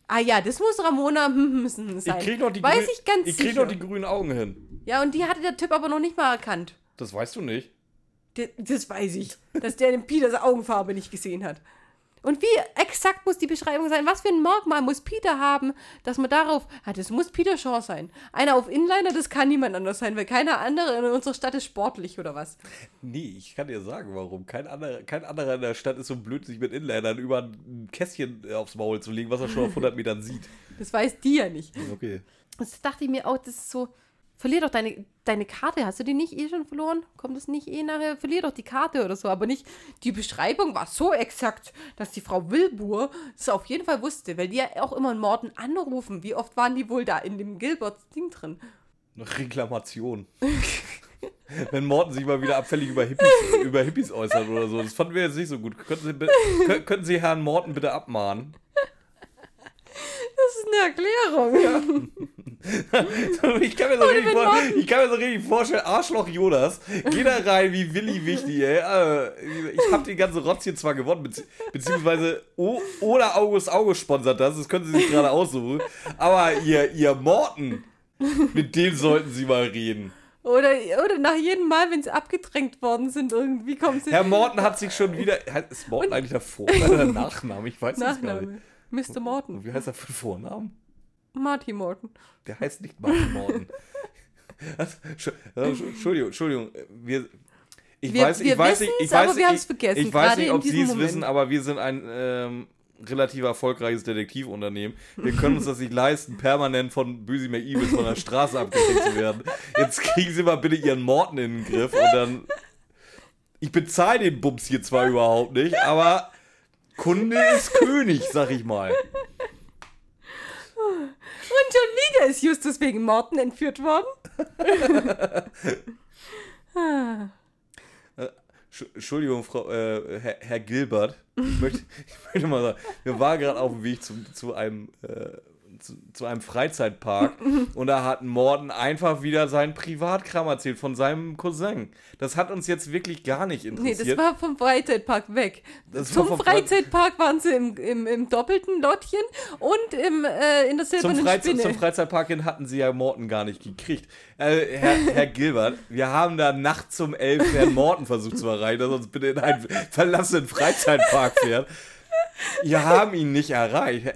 Ah ja, das muss Ramona sein. Ich krieg noch die, Weiß ich ganz ich krieg noch die grünen Augen hin. Ja, und die hatte der Typ aber noch nicht mal erkannt. Das weißt du nicht. D- Das weiß ich, dass der den Peters Augenfarbe nicht gesehen hat. Und wie exakt muss die Beschreibung sein? Was für ein Merkmal muss Peter haben, dass man darauf. Ah, das muss Peter Shaw sein. Einer auf Inliner, das kann niemand anders sein, weil keiner andere in unserer Stadt ist sportlich oder was. Nee, ich kann dir sagen, warum. Kein anderer, kein anderer in der Stadt ist so blöd, sich mit Inlinern über ein Kästchen äh, aufs Maul zu legen, was er schon auf 100 Metern sieht. Das weiß die ja nicht. Okay. Das dachte ich mir auch, das ist so. Verlier doch deine, deine Karte. Hast du die nicht eh schon verloren? Kommt es nicht eh nachher? Verlier doch die Karte oder so. Aber nicht. Die Beschreibung war so exakt, dass die Frau Wilbur es auf jeden Fall wusste, weil die ja auch immer einen Morden anrufen. Wie oft waren die wohl da in dem Gilbert-Ding drin? Eine Reklamation. Wenn Morten sich mal wieder abfällig über Hippies, über Hippies äußert oder so. Das fanden wir jetzt nicht so gut. Könnten Sie, könnten Sie Herrn Morten bitte abmahnen? Das ist eine Erklärung. Ich kann, mir so richtig vor, ich kann mir so richtig vorstellen, Arschloch Jonas, geh da rein wie Willi Wichtig, ey. Äh, Ich hab den ganzen Rotz hier zwar gewonnen, bezieh beziehungsweise o oder August August sponsert das, das können Sie sich gerade aussuchen, aber ihr, ihr Morten, mit dem sollten Sie mal reden. Oder, oder nach jedem Mal, wenn sie abgedrängt worden sind, irgendwie kommen sie. Herr Morten hat sich schon wieder, ist Morten eigentlich der Vor- oder der Nachname? Ich weiß es gar nicht. Mr. Morton. Wie heißt er für Vornamen? Marty Morton. Der heißt nicht Martin Morten. Also, also, Entschuldigung, Entschuldigung. Wir, ich Wir- weiß, ich wir weiß nicht, ich weiß vergessen, ich weiß nicht, ob Sie es wissen, aber wir sind ein ähm, relativ erfolgreiches Detektivunternehmen. Wir können uns das nicht leisten, permanent von Büsi McEvils von der Straße abgedeckt zu werden. Jetzt kriegen Sie mal bitte Ihren Morten in den Griff und dann. Ich bezahle den Bums hier zwar überhaupt nicht, aber Kunde ist König, sag ich mal. Und schon wieder ist Justus wegen Morten entführt worden. Sch- Entschuldigung, Frau, äh, Herr, Herr Gilbert. Ich möchte, ich möchte mal sagen, wir waren gerade auf dem Weg zum, zu, einem, äh, zu, zu einem Freizeitpark und da hat Morten einfach wieder seinen Privatkram erzählt von seinem Cousin. Das hat uns jetzt wirklich gar nicht nee, interessiert. das war vom Freizeitpark weg. Das Zum Freizeitpark waren sie im, im, im doppelten Lottchen und im, äh, in der zum, silbernen Freize Spinne. zum Freizeitpark hin hatten sie ja Morten gar nicht gekriegt. Äh, Herr, Herr Gilbert, wir haben da nachts um elf Herrn Morten versucht zu erreichen, dass er uns bitte in einen verlassenen Freizeitpark fährt. Wir haben ihn nicht erreicht.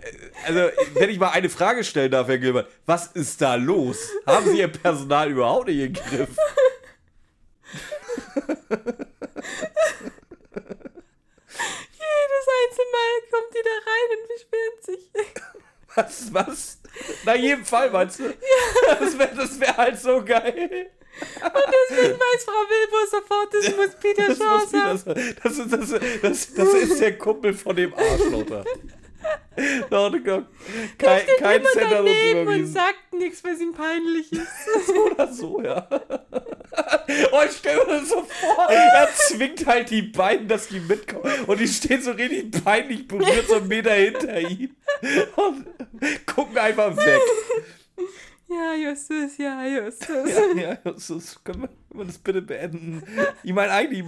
Also, wenn ich mal eine Frage stellen darf, Herr Gilbert, was ist da los? Haben Sie Ihr Personal überhaupt nicht im Griff? Jedes einzelne Mal kommt die da rein und beschwert sich. Was, was? Na, jedem Fall, meinst du? Das wäre das wär halt so geil. Deswegen weiß Frau Wilbur sofort, das muss Peter Shaw sein. das, das, ist, das, das, das ist der Kumpel von dem Arschloch da. No, no, kein kein Immer Cent hat uns daneben und sagt nichts, was ihm peinlich ist. Oder so, ja. Oh, ich stell mir das so vor, er zwingt halt die beiden, dass die mitkommen. Und die stehen so richtig peinlich berührt, so einen Meter hinter ihm. Und gucken einfach weg. Ja, Justus, ja, Justus. Ja, ja, ist, können, wir, können wir das bitte beenden? Ich meine, eigentlich,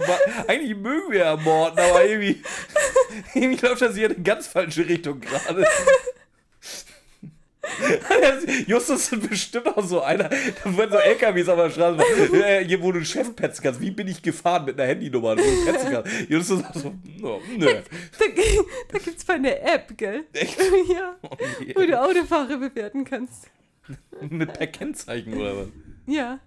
eigentlich mögen wir ja Morden, aber irgendwie, irgendwie läuft das hier in eine ganz falsche Richtung gerade. Justus ist bestimmt auch so einer, da werden so LKWs auf der Straße, machen, äh, hier wo du Chef petzen kannst. Wie bin ich gefahren mit einer Handynummer, wo du petzen kannst? Justus sagt so, no, nö. Da, da gibt's mal eine App, gell? Echt? Ja, Oh, nee. wo du Autofahrer bewerten kannst. Mit per Kennzeichen oder was? Ja.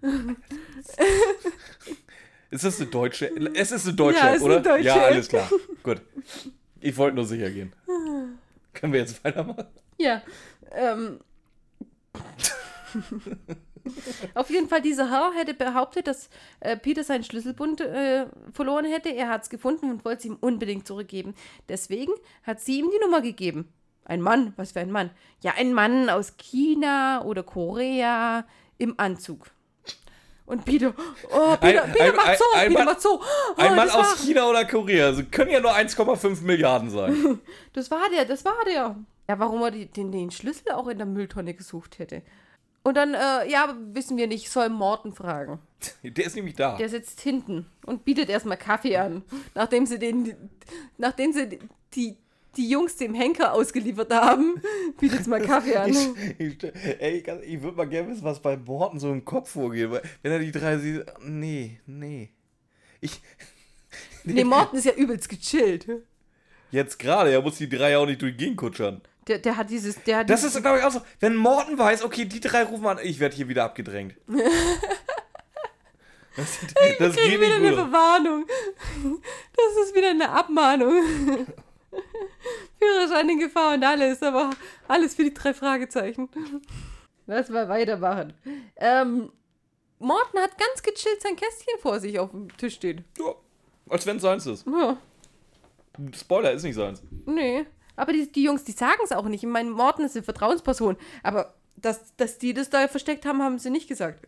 Ist das eine deutsche? Es ist eine deutsche, Ja, App, ist oder? deutsche ja, alles klar. Gut. Ich wollte nur sicher gehen. Können wir jetzt weitermachen? Ja. Ähm, Auf jeden Fall, dieser Herr hätte behauptet, dass äh, Peter seinen Schlüsselbund äh, verloren hätte. Er hat es gefunden und wollte es ihm unbedingt zurückgeben. Deswegen hat sie ihm die Nummer gegeben. Ein Mann, was für ein Mann? Ja, ein Mann aus China oder Korea im Anzug. Und Peter, oh, Peter, Ein- Peter ein- macht so, ein- Peter Mann- macht so. Oh, Ein Mann aus China oder Korea. Also können ja nur 1,5 Milliarden sein. Das war der, das war der. Ja, warum er den, den Schlüssel auch in der Mülltonne gesucht hätte. Und dann, äh, ja, wissen wir nicht, soll Morten fragen. Der ist nämlich da. Der sitzt hinten und bietet erstmal Kaffee an, nachdem sie den, nachdem sie die, die Jungs dem Henker ausgeliefert haben, bietet es mal Kaffee an. Ich, ich, ey, ich, ich würde mal gerne wissen, was bei Morten so im Kopf vorgeht. Wenn er die drei sieht, nee, nee. Ich, Nee, Morten ist ja übelst gechillt. jetzt gerade, er muss die drei auch nicht durch Gegend kutschern. Der, der hat dieses, der hat Das dieses, ist, glaube ich, auch so. Wenn Morten weiß, okay, die drei rufen an, ich werde hier wieder abgedrängt. Das, das krieg geht wieder eine. Verwarnung. Das ist wieder eine Abmahnung. Führerschein in Gefahr und alles, aber alles für die drei Fragezeichen. Lass mal weitermachen. Ähm, Morten hat ganz gechillt sein Kästchen vor sich auf dem Tisch stehen. Ja, als wenn es seins ist. Ja, Spoiler ist nicht seins. nee. Aber die, die Jungs, die sagen es auch nicht. Ich meine, Morten ist eine Vertrauensperson. Aber dass, dass die das da versteckt haben, haben sie nicht gesagt.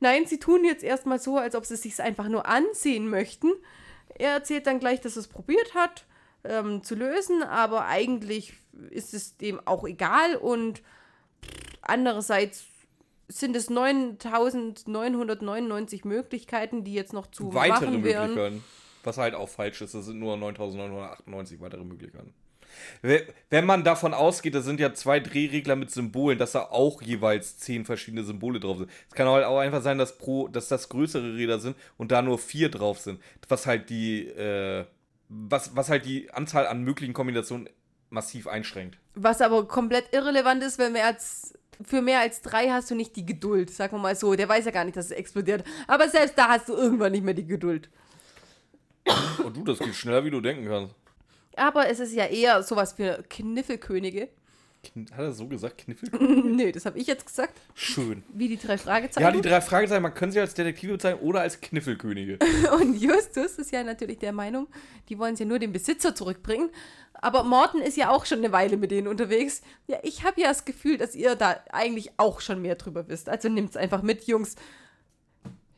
Nein, sie tun jetzt erstmal so, als ob sie es sich einfach nur ansehen möchten. Er erzählt dann gleich, dass er es probiert hat ähm, zu lösen, aber eigentlich ist es dem auch egal und andererseits sind es 9999 Möglichkeiten, die jetzt noch zu Weitere machen wären. Möglichkeiten. Was halt auch falsch ist, das sind nur 9998 weitere Möglichkeiten. We- Wenn man davon ausgeht, das sind ja zwei Drehregler mit Symbolen, dass da auch jeweils zehn verschiedene Symbole drauf sind. Es kann halt auch einfach sein, dass, pro, dass das größere Räder sind und da nur vier drauf sind. Was halt die, äh, was, was halt die Anzahl an möglichen Kombinationen massiv einschränkt. Was aber komplett irrelevant ist, weil mehr als, für mehr als drei hast du nicht die Geduld, sagen wir mal so. Der weiß ja gar nicht, dass es explodiert. Aber selbst da hast du irgendwann nicht mehr die Geduld. Und Oh, du, das geht schneller, wie du denken kannst. Aber es ist ja eher sowas für Kniffelkönige. Hat er so gesagt, Kniffel? nee, das habe ich jetzt gesagt. Schön. Wie die drei Fragezeichen. Ja, die drei Fragezeichen, man kann sie als Detektive bezeichnen oder als Kniffelkönige. Und Justus ist ja natürlich der Meinung, die wollen es ja nur dem Besitzer zurückbringen. Aber Morten ist ja auch schon eine Weile mit denen unterwegs. Ja, ich habe ja das Gefühl, dass ihr da eigentlich auch schon mehr drüber wisst. Also nimmt's einfach mit, Jungs.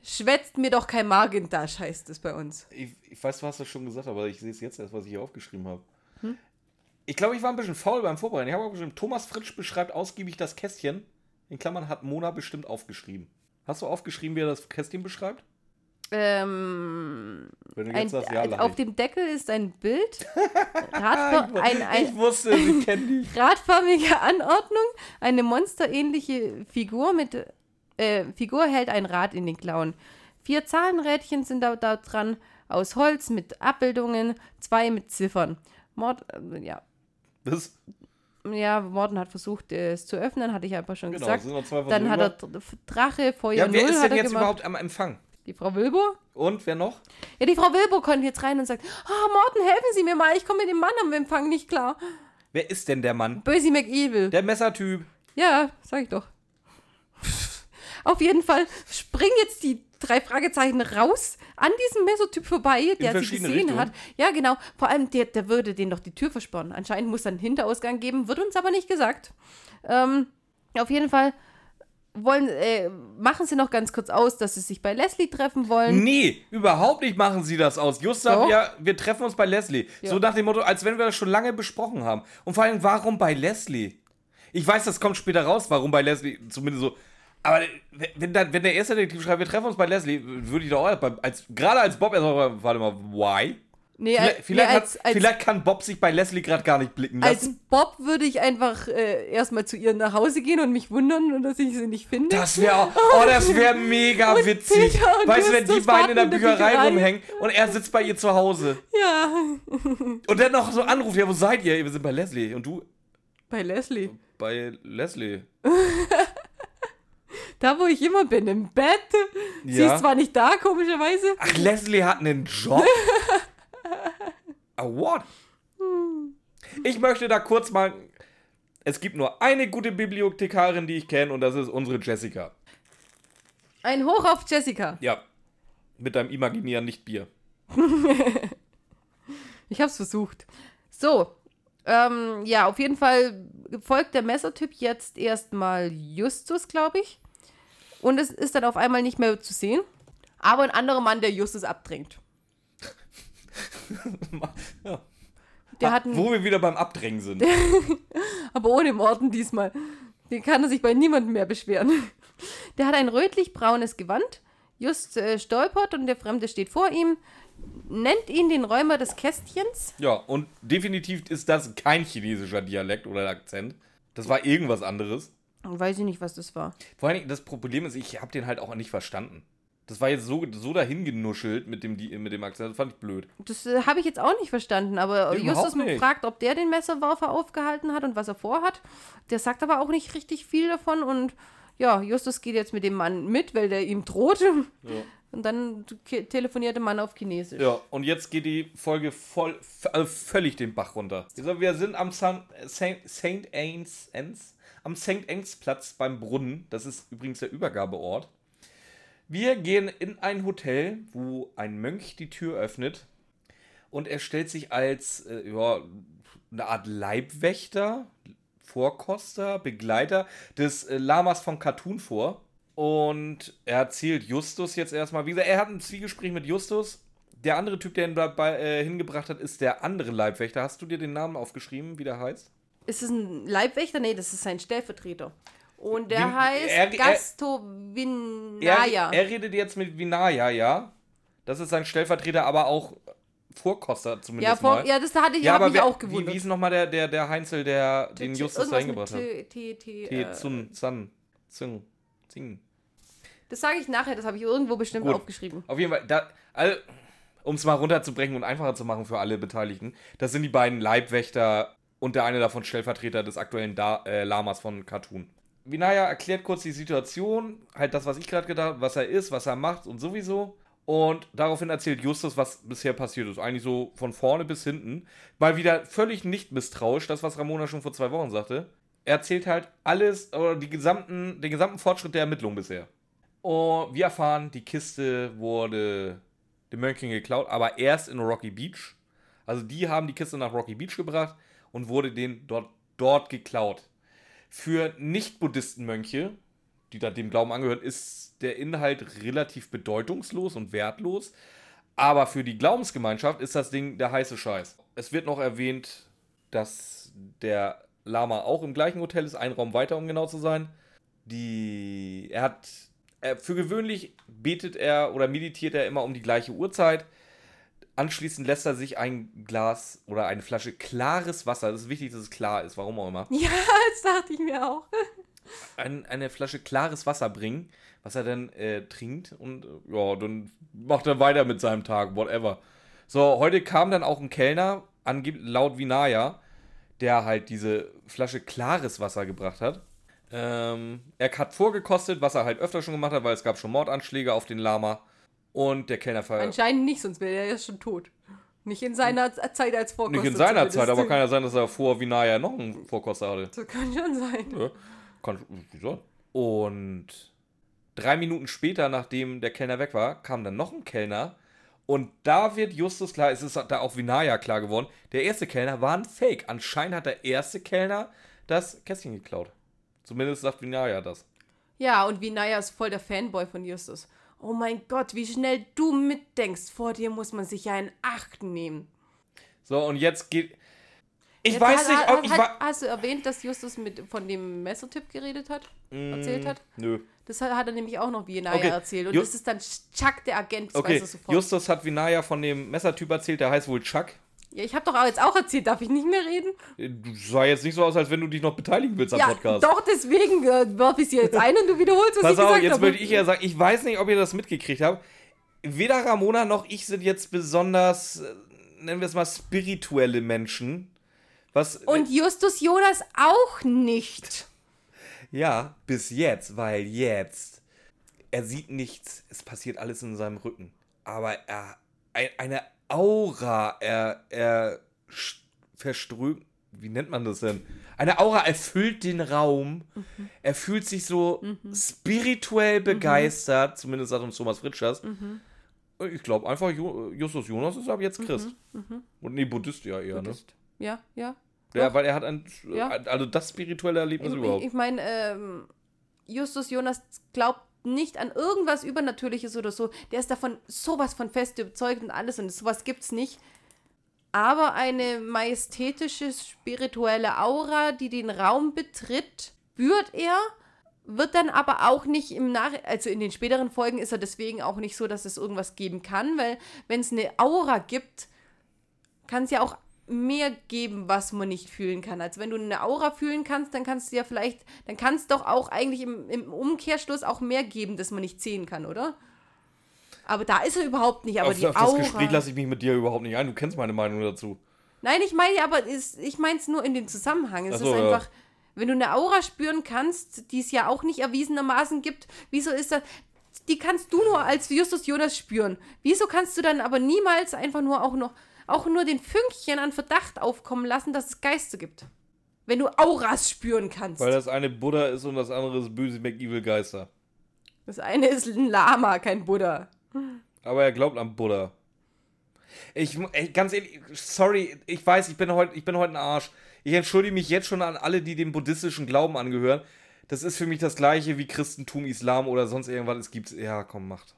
Schwätzt mir doch kein Magendash, heißt es bei uns. Ich, ich weiß, du hast das schon gesagt, aber ich sehe es jetzt erst, was ich hier aufgeschrieben habe. Hm? Ich glaube, ich war ein bisschen faul beim Vorbereiten. Ich habe aufgeschrieben, Thomas Fritsch beschreibt ausgiebig das Kästchen. In Klammern hat Mona bestimmt aufgeschrieben. Hast du aufgeschrieben, wie er das Kästchen beschreibt? Ähm, Wenn du ein, sagst, ja, auf ich. dem Deckel ist ein Bild. Radver ich, ein, ich ein, wusste, sie kennen dich. radförmige Anordnung. Eine monsterähnliche Figur mit äh, Figur hält ein Rad in den Klauen. Vier Zahlenrädchen sind da, da dran, aus Holz mit Abbildungen, zwei mit Ziffern. Mord, äh, ja, Das, ja, Morten hat versucht, es zu öffnen, hatte ich einfach schon genau, gesagt. sind noch zwei Dann hat er Drache, Feuer Ja, wer Null ist denn jetzt gemacht. überhaupt am Empfang? Die Frau Wilbur? Und wer noch? Ja, die Frau Wilbur kommt jetzt rein und sagt, oh, Morten, helfen Sie mir mal, ich komme mit dem Mann am Empfang nicht klar. Wer ist denn der Mann? Bösi McEvil. Der Messertyp. Ja, sag ich doch. Auf jeden Fall springen jetzt die drei Fragezeichen raus an diesem Mesotyp vorbei, der sie gesehen Richtungen. hat. Ja, genau. Vor allem, der, der würde den doch die Tür versperren. Anscheinend muss dann einen Hinterausgang geben, wird uns aber nicht gesagt. Ähm, auf jeden Fall wollen, äh, machen sie noch ganz kurz aus, dass sie sich bei Leslie treffen wollen. Nee, überhaupt nicht machen sie das aus. Just sagt Doch. ja, wir treffen uns bei Leslie. Ja. So nach dem Motto, als wenn wir das schon lange besprochen haben. Und vor allem, warum bei Leslie? Ich weiß, das kommt später raus, warum bei Leslie, zumindest so. Aber wenn, dann, wenn der erste Detektiv schreibt, wir treffen uns bei Leslie, würde ich doch auch, als, gerade als Bob erstmal, warte mal, why? Nee, Vielleicht, als, vielleicht, nee, hat, als, als, vielleicht kann Bob sich bei Leslie gerade gar nicht blicken als lassen. Bob würde ich einfach äh, erstmal zu ihr nach Hause gehen und mich wundern, dass ich sie nicht finde. Das wäre oh, das wäre mega Und witzig. Weißt du, wenn die beiden in der Bücherei. rumhängen und er sitzt bei ihr zu Hause. ja, Und dann noch so anruft, ja, wo seid ihr? Wir sind bei Leslie. Und du? bei Leslie. Bei Leslie. Da, wo ich immer bin, im Bett. Sie Ja. ist zwar nicht da, komischerweise. Ach, Leslie hat einen Job? A what? Ich möchte da kurz mal Es gibt nur eine gute Bibliothekarin, die ich kenne, und das ist unsere Jessica. Ein Hoch auf Jessica. Ja. Mit deinem imaginären Nicht-Bier. Ich hab's versucht. So. Ähm, ja, auf jeden Fall folgt der Messertyp jetzt erstmal Justus, glaube ich. Und es ist dann auf einmal nicht mehr zu sehen. Aber ein anderer Mann, der Justus abdrängt. ja. Der Ah, hat Wo wir wieder beim Abdrängen sind. aber ohne Morden diesmal. Den kann er sich bei niemandem mehr beschweren. Der hat ein rötlich-braunes Gewand. Just äh, stolpert und der Fremde steht vor ihm, nennt ihn den Räumer des Kästchens. Ja, und definitiv ist das kein chinesischer Dialekt oder Akzent. Das war irgendwas anderes. Weiß ich nicht, was das war. Vor allen Dingen, das Problem ist, ich habe den halt auch nicht verstanden. Das war jetzt so, so dahingenuschelt mit dem, mit dem Akzent, das fand ich blöd. Das äh, habe ich jetzt auch nicht verstanden, aber Überhaupt Justus fragt, ob der den Messerwerfer aufgehalten hat und was er vorhat. Der sagt aber auch nicht richtig viel davon und ja, Justus geht jetzt mit dem Mann mit, weil der ihm droht. Ja. Und dann telefoniert der Mann auf Chinesisch. Ja, und jetzt geht die Folge voll, also völlig den Bach runter. Also wir sind am Saint Ains, Ains, am St. Ains Platz beim Brunnen. Das ist übrigens der Übergabeort. Wir gehen in ein Hotel, wo ein Mönch die Tür öffnet und er stellt sich als äh, ja, eine Art Leibwächter, Vorkoster, Begleiter des äh, Lamas von Cartoon vor. Und er erzählt Justus jetzt erstmal, wie gesagt, er hat ein Zwiegespräch mit Justus. Der andere Typ, der ihn dabei äh, hingebracht hat, ist der andere Leibwächter. Hast du dir den Namen aufgeschrieben, wie der heißt? Ist es ein Leibwächter? Nee, das ist sein Stellvertreter. Und der Win- heißt er- er- Gasto Er, Vinaya. er redet jetzt mit Vinaya, ja. Das ist sein Stellvertreter, aber auch Vorkoster ja, zumindest vor, mal. ja, das hatte ich, ja, aber mich wer, auch wie, gewundert. wie ist nochmal der, der, der Heinzel, der den T- Justus mit hat? T, T, T, T, äh, Zun, Zan, Zing, Zing. Das sage ich nachher, das habe ich irgendwo bestimmt Gut. aufgeschrieben. Auf jeden Fall, da, also, um es mal runterzubrechen und einfacher zu machen für alle Beteiligten, das sind die beiden Leibwächter und der eine davon Stellvertreter des aktuellen da äh, Lamas von Cartoon. Vinaya erklärt kurz die Situation, halt das, was ich gerade gedacht habe, was er ist, was er macht und sowieso. Und daraufhin erzählt Justus, was bisher passiert ist. Eigentlich so von vorne bis hinten. Mal wieder völlig nicht misstrauisch, das, was Ramona schon vor zwei Wochen sagte. Er erzählt halt alles, oder die gesamten, den gesamten Fortschritt der Ermittlungen bisher. Und wir erfahren, die Kiste wurde dem Mönchen geklaut, aber erst in Rocky Beach. Also die haben die Kiste nach Rocky Beach gebracht und wurde denen dort, dort geklaut. Für Nicht-Buddhisten-Mönche, die da dem Glauben angehören, ist der Inhalt relativ bedeutungslos und wertlos. Aber für die Glaubensgemeinschaft ist das Ding der heiße Scheiß. Es wird noch erwähnt, dass der Lama auch im gleichen Hotel ist, einen Raum weiter, um genau zu sein. Die, er hat, er, für gewöhnlich betet er oder meditiert er immer um die gleiche Uhrzeit. Anschließend lässt er sich ein Glas oder eine Flasche klares Wasser, das ist wichtig, dass es klar ist, warum auch immer, Ja, das dachte ich mir auch. ein, eine Flasche klares Wasser bringen, was er dann äh, trinkt und äh, ja, dann macht er weiter mit seinem Tag, whatever. So, heute kam dann auch ein Kellner, angeb- laut Vinaya, der halt diese Flasche klares Wasser gebracht hat. Ähm, er hat vorgekostet, was er halt öfter schon gemacht hat, weil es gab schon Mordanschläge auf den Lama. Und der Kellner ver Anscheinend nicht, sonst wäre er ja schon tot. Nicht in seiner Zeit als Vorkoster. nicht in seiner. Zeit, aber kann ja sein, dass er vor Vinaya noch einen Vorkoster hatte. Das kann schon sein. Ja, kann, wieso? Und drei Minuten später, nachdem der Kellner weg war, kam dann noch ein Kellner. Und da wird Justus klar, es ist da auch Vinaya klar geworden, der erste Kellner war ein Fake. Anscheinend hat der erste Kellner das Kästchen geklaut. Zumindest sagt Vinaya das. Ja, und Vinaya ist voll der Fanboy von Justus. Oh mein Gott, wie schnell du mitdenkst. Vor dir muss man sich ja in Acht nehmen. So, und jetzt geht. Ich Jetzt weiß hat- nicht, hat- ob ich hat, war. Hast du erwähnt, dass Justus mit, von dem Messertipp geredet hat? Erzählt hat? Nö. Das hat, er nämlich auch noch Vinaya Okay, erzählt. Und Ju- das ist dann Chuck, der Agent. Das Okay, weiß er sofort. Justus hat Vinaya von dem Messertyp erzählt, der heißt wohl Chuck. Ja, ich habe doch jetzt auch erzählt. Darf ich nicht mehr reden? Du sah jetzt nicht so aus, als wenn du dich noch beteiligen willst am ja, Podcast. doch, deswegen äh, werf ich sie jetzt ein und du wiederholst, was Pass ich auf, gesagt jetzt habe. möchte ich ja sagen, ich weiß nicht, ob ihr das mitgekriegt habt. Weder Ramona noch ich sind jetzt besonders, äh, nennen wir es mal, spirituelle Menschen. Was. Und Justus Jonas auch nicht. ja, bis jetzt, weil jetzt. Er sieht nichts, es passiert alles in seinem Rücken. Aber er. ein- Eine Aura, er. Er verströmt. wie nennt man das denn? Eine Aura erfüllt den Raum. Mhm. Er fühlt sich so mhm. spirituell begeistert, mhm. zumindest sagt uns Thomas Fritschers. Mhm. Ich glaube einfach, Justus Jonas ist ab jetzt Christ. Mhm. Mhm. Und nee, Buddhist ja eher, ne? Buddhist. ne? Ja, ja. Ja, weil er hat ein, ja. also das spirituelle Erlebnis ich, überhaupt. Ich, ich meine, ähm, Justus Jonas glaubt nicht an irgendwas Übernatürliches oder so. Der ist davon sowas von fest überzeugt und alles und sowas gibt's nicht. Aber eine majestätische spirituelle Aura, die den Raum betritt, spürt er, wird dann aber auch nicht im Nach... Also in den späteren Folgen ist er deswegen auch nicht so, dass es irgendwas geben kann, weil wenn es eine Aura gibt, kann es ja auch mehr geben, was man nicht fühlen kann. Also wenn du eine Aura fühlen kannst, dann kannst du ja vielleicht, dann kann es doch auch eigentlich im, im Umkehrschluss auch mehr geben, das man nicht sehen kann, oder? Aber da ist er überhaupt nicht. Aber auf, die auf Aura, das Gespräch lasse ich mich mit dir überhaupt nicht ein. Du kennst meine Meinung dazu. Nein, ich meine, aber ist, ich meine es nur in dem Zusammenhang. Es so, ist einfach, ja. wenn du eine Aura spüren kannst, die es ja auch nicht erwiesenermaßen gibt, wieso ist das, die kannst du nur als Justus Jonas spüren. Wieso kannst du dann aber niemals einfach nur auch noch auch nur den Fünkchen an Verdacht aufkommen lassen, dass es Geister gibt. Wenn du Auras spüren kannst. Weil das eine Buddha ist und das andere ist böse McEvil Geister. Das eine ist ein Lama, kein Buddha. Aber er glaubt an Buddha. Ich, ey, ganz ehrlich, sorry, ich weiß, ich bin heute, ich bin heute ein Arsch. Ich entschuldige mich jetzt schon an alle, die dem buddhistischen Glauben angehören. Das ist für mich das gleiche wie Christentum, Islam oder sonst irgendwas. Es gibt, ja, komm, macht.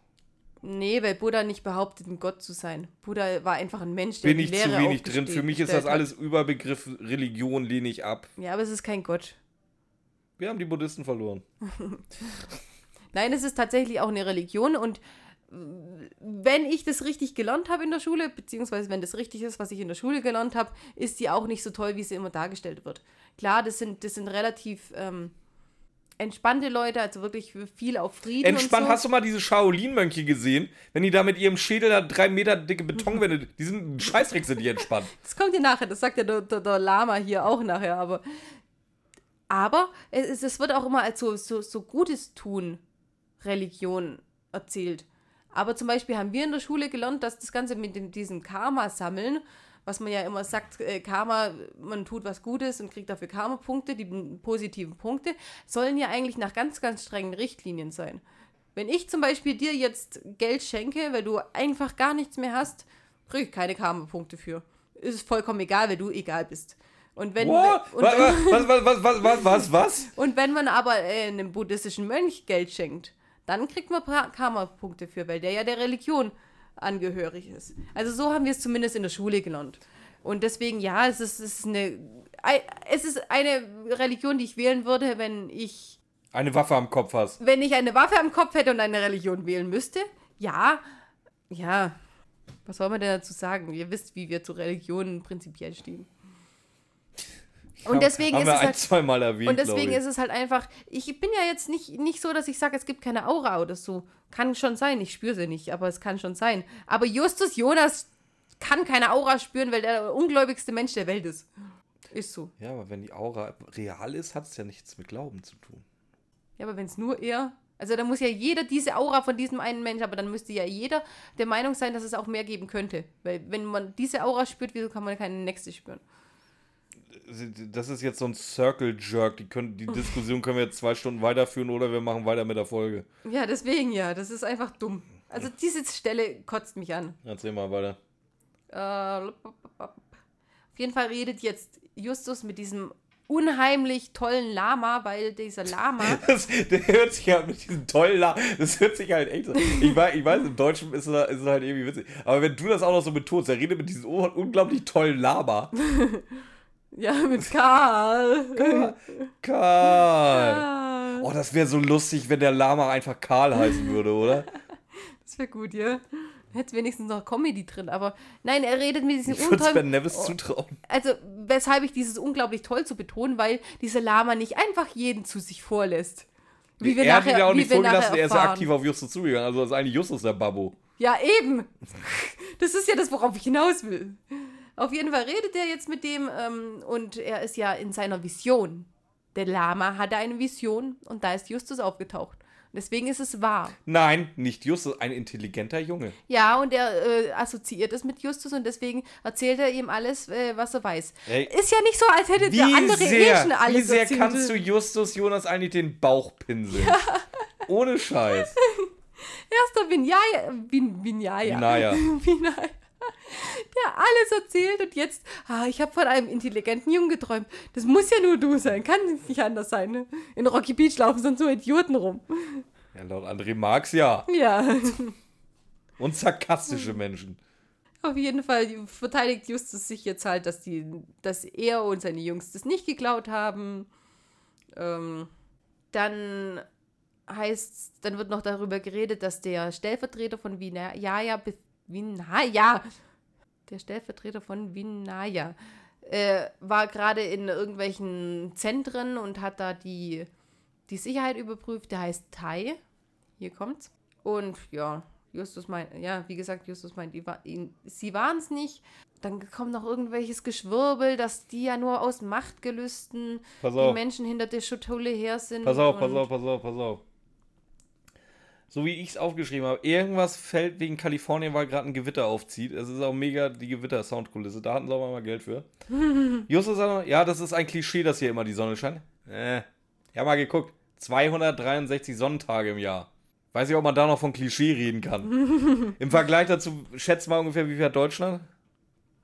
Nee, weil Buddha nicht behauptet, ein Gott zu sein. Buddha war einfach ein Mensch, der Bin ich zu wenig drin. Für mich ist das alles Überbegriff Religion, lehne ich ab. Ja, aber es ist kein Gott. Wir haben die Buddhisten verloren. Nein, es ist tatsächlich auch eine Religion und wenn ich das richtig gelernt habe in der Schule, beziehungsweise wenn das richtig ist, was ich in der Schule gelernt habe, ist die auch nicht so toll, wie sie immer dargestellt wird. Klar, das sind, das sind relativ ähm, entspannte Leute, also wirklich viel auf Frieden. Entspannt, so. hast du mal diese Shaolin-Mönche gesehen? Wenn die da mit ihrem Schädel da drei Meter dicke Betonwände, die sind Scheißdreck sind die entspannt. Das kommt ja nachher, das sagt ja der, der, der Lama hier auch nachher, aber. Aber es, es wird auch immer als so, so, so Gutes tun, Religion erzählt. Aber zum Beispiel haben wir in der Schule gelernt, dass das Ganze mit dem, diesem Karma sammeln was man ja immer sagt, äh, Karma, man tut was Gutes und kriegt dafür Karma-Punkte, die positiven Punkte, sollen ja eigentlich nach ganz, ganz strengen Richtlinien sein. Wenn ich zum Beispiel dir jetzt Geld schenke, weil du einfach gar nichts mehr hast, kriege ich keine Karma-Punkte für. Ist vollkommen egal, weil du egal bist. Und wenn, What? und was, was, was, was, was, was, was, was? Und wenn man aber äh, einem buddhistischen Mönch Geld schenkt, dann kriegt man Karma-Punkte für, weil der ja der Religion angehörig ist. Also so haben wir es zumindest in der Schule gelernt. Und deswegen, ja, es ist, es ist eine, es ist eine Religion, die ich wählen würde, wenn ich eine Waffe am Kopf hast. Wenn ich eine Waffe am Kopf hätte und eine Religion wählen müsste, ja, ja. Was soll man denn dazu sagen? Ihr wisst, wie wir zu Religionen prinzipiell stehen. Und deswegen haben ist es ein, halt, zweimal erwähnt, und deswegen ist es halt einfach, ich bin ja jetzt nicht, nicht so, dass ich sage, es gibt keine Aura oder so. Kann schon sein, ich spüre sie nicht, aber es kann schon sein. Aber Justus Jonas kann keine Aura spüren, weil der ungläubigste Mensch der Welt ist. Ist so. Ja, aber wenn die Aura real ist, hat es ja nichts mit Glauben zu tun. Ja, aber wenn es nur er. Also da muss ja jeder diese Aura von diesem einen Mensch, aber dann müsste ja jeder der Meinung sein, dass es auch mehr geben könnte. Weil wenn man diese Aura spürt, wieso kann man keine nächste spüren? Das ist jetzt so ein Circle Jerk. Die, können, die Diskussion können wir jetzt zwei Stunden weiterführen oder wir machen weiter mit der Folge. Ja, deswegen ja. Das ist einfach dumm. Also diese Stelle kotzt mich an. Erzähl mal weiter. Äh, auf jeden Fall redet jetzt Justus mit diesem unheimlich tollen Lama, weil dieser Lama. Das, der hört sich halt mit diesem tollen Lama. Das hört sich halt echt so. Ich weiß, ich weiß im Deutschen ist es, ist es halt irgendwie witzig. Aber wenn du das auch noch so betonst, er redet mit diesem unglaublich tollen Lama. Ja, mit Karl. Karl. Karl. Oh, das wäre so lustig, wenn der Lama einfach Karl heißen würde, oder? Das wäre gut, ja. Hätte wenigstens noch Comedy drin, aber nein, er redet mit diesem unglaublich. Ben Nevis oh, zutrauen. Also, weshalb ich dieses unglaublich toll zu betonen, weil dieser Lama nicht einfach jeden zu sich vorlässt. Wie wir er nachher, hat ihn ja auch nicht vorgelassen, er ist ja aktiv auf Justus zugegangen. Also, das ist eigentlich Justus der Babbo. Ja, eben. Das ist ja das, worauf ich hinaus will. Auf jeden Fall redet er jetzt mit dem ähm, und er ist ja in seiner Vision. Der Lama hatte eine Vision und da ist Justus aufgetaucht. Deswegen ist es wahr. Nein, nicht Justus, ein intelligenter Junge. Ja, und er äh, assoziiert es mit Justus und deswegen erzählt er ihm alles, äh, was er weiß. Ey. Ist ja nicht so, als hätte der andere eh sehr, schon alles wie sehr erzählt. kannst du Justus Jonas eigentlich den Bauch pinseln? Ohne Scheiß. Erster Vinaya, Vin, Vinaya. Vinaya. Vinaya. Der alles erzählt und jetzt, ah, ich habe von einem intelligenten Jungen geträumt. Das muss ja nur du sein, kann nicht anders sein. Ne? In Rocky Beach laufen sonst nur Idioten rum. Ja, laut André Marx ja. Ja, Und sarkastische Menschen. auf jeden Fall verteidigt Justus sich jetzt halt, dass, die, dass er und seine Jungs das nicht geklaut haben. Ähm, dann heißt, dann wird noch darüber geredet, dass der Stellvertreter von Vinaya, Be- Vinaya, der Stellvertreter von Vinaya, äh, war gerade in irgendwelchen Zentren und hat da die, die Sicherheit überprüft. Der heißt Tai. Hier kommt's. Und ja, Justus meint, ja, wie gesagt, Justus meint, sie waren es nicht. Dann kommt noch irgendwelches Geschwurbel, dass die ja nur aus Machtgelüsten Pass die auf. Menschen hinter der Schutthulle her sind. Pass auf, pass auf, pass auf, pass auf. So wie ich es aufgeschrieben habe, irgendwas fällt wegen Kalifornien, weil gerade ein Gewitter aufzieht. Es ist auch mega die Gewitter-Soundkulisse. Da hatten sie auch mal Geld für. Justus sagt noch, ja, das ist ein Klischee, dass hier immer die Sonne scheint. Äh, ich habe mal geguckt. 263 Sonnentage im Jahr. Weiß nicht, ob man da noch von Klischee reden kann. Im Vergleich dazu, schätzt mal ungefähr, wie viel hat Deutschland?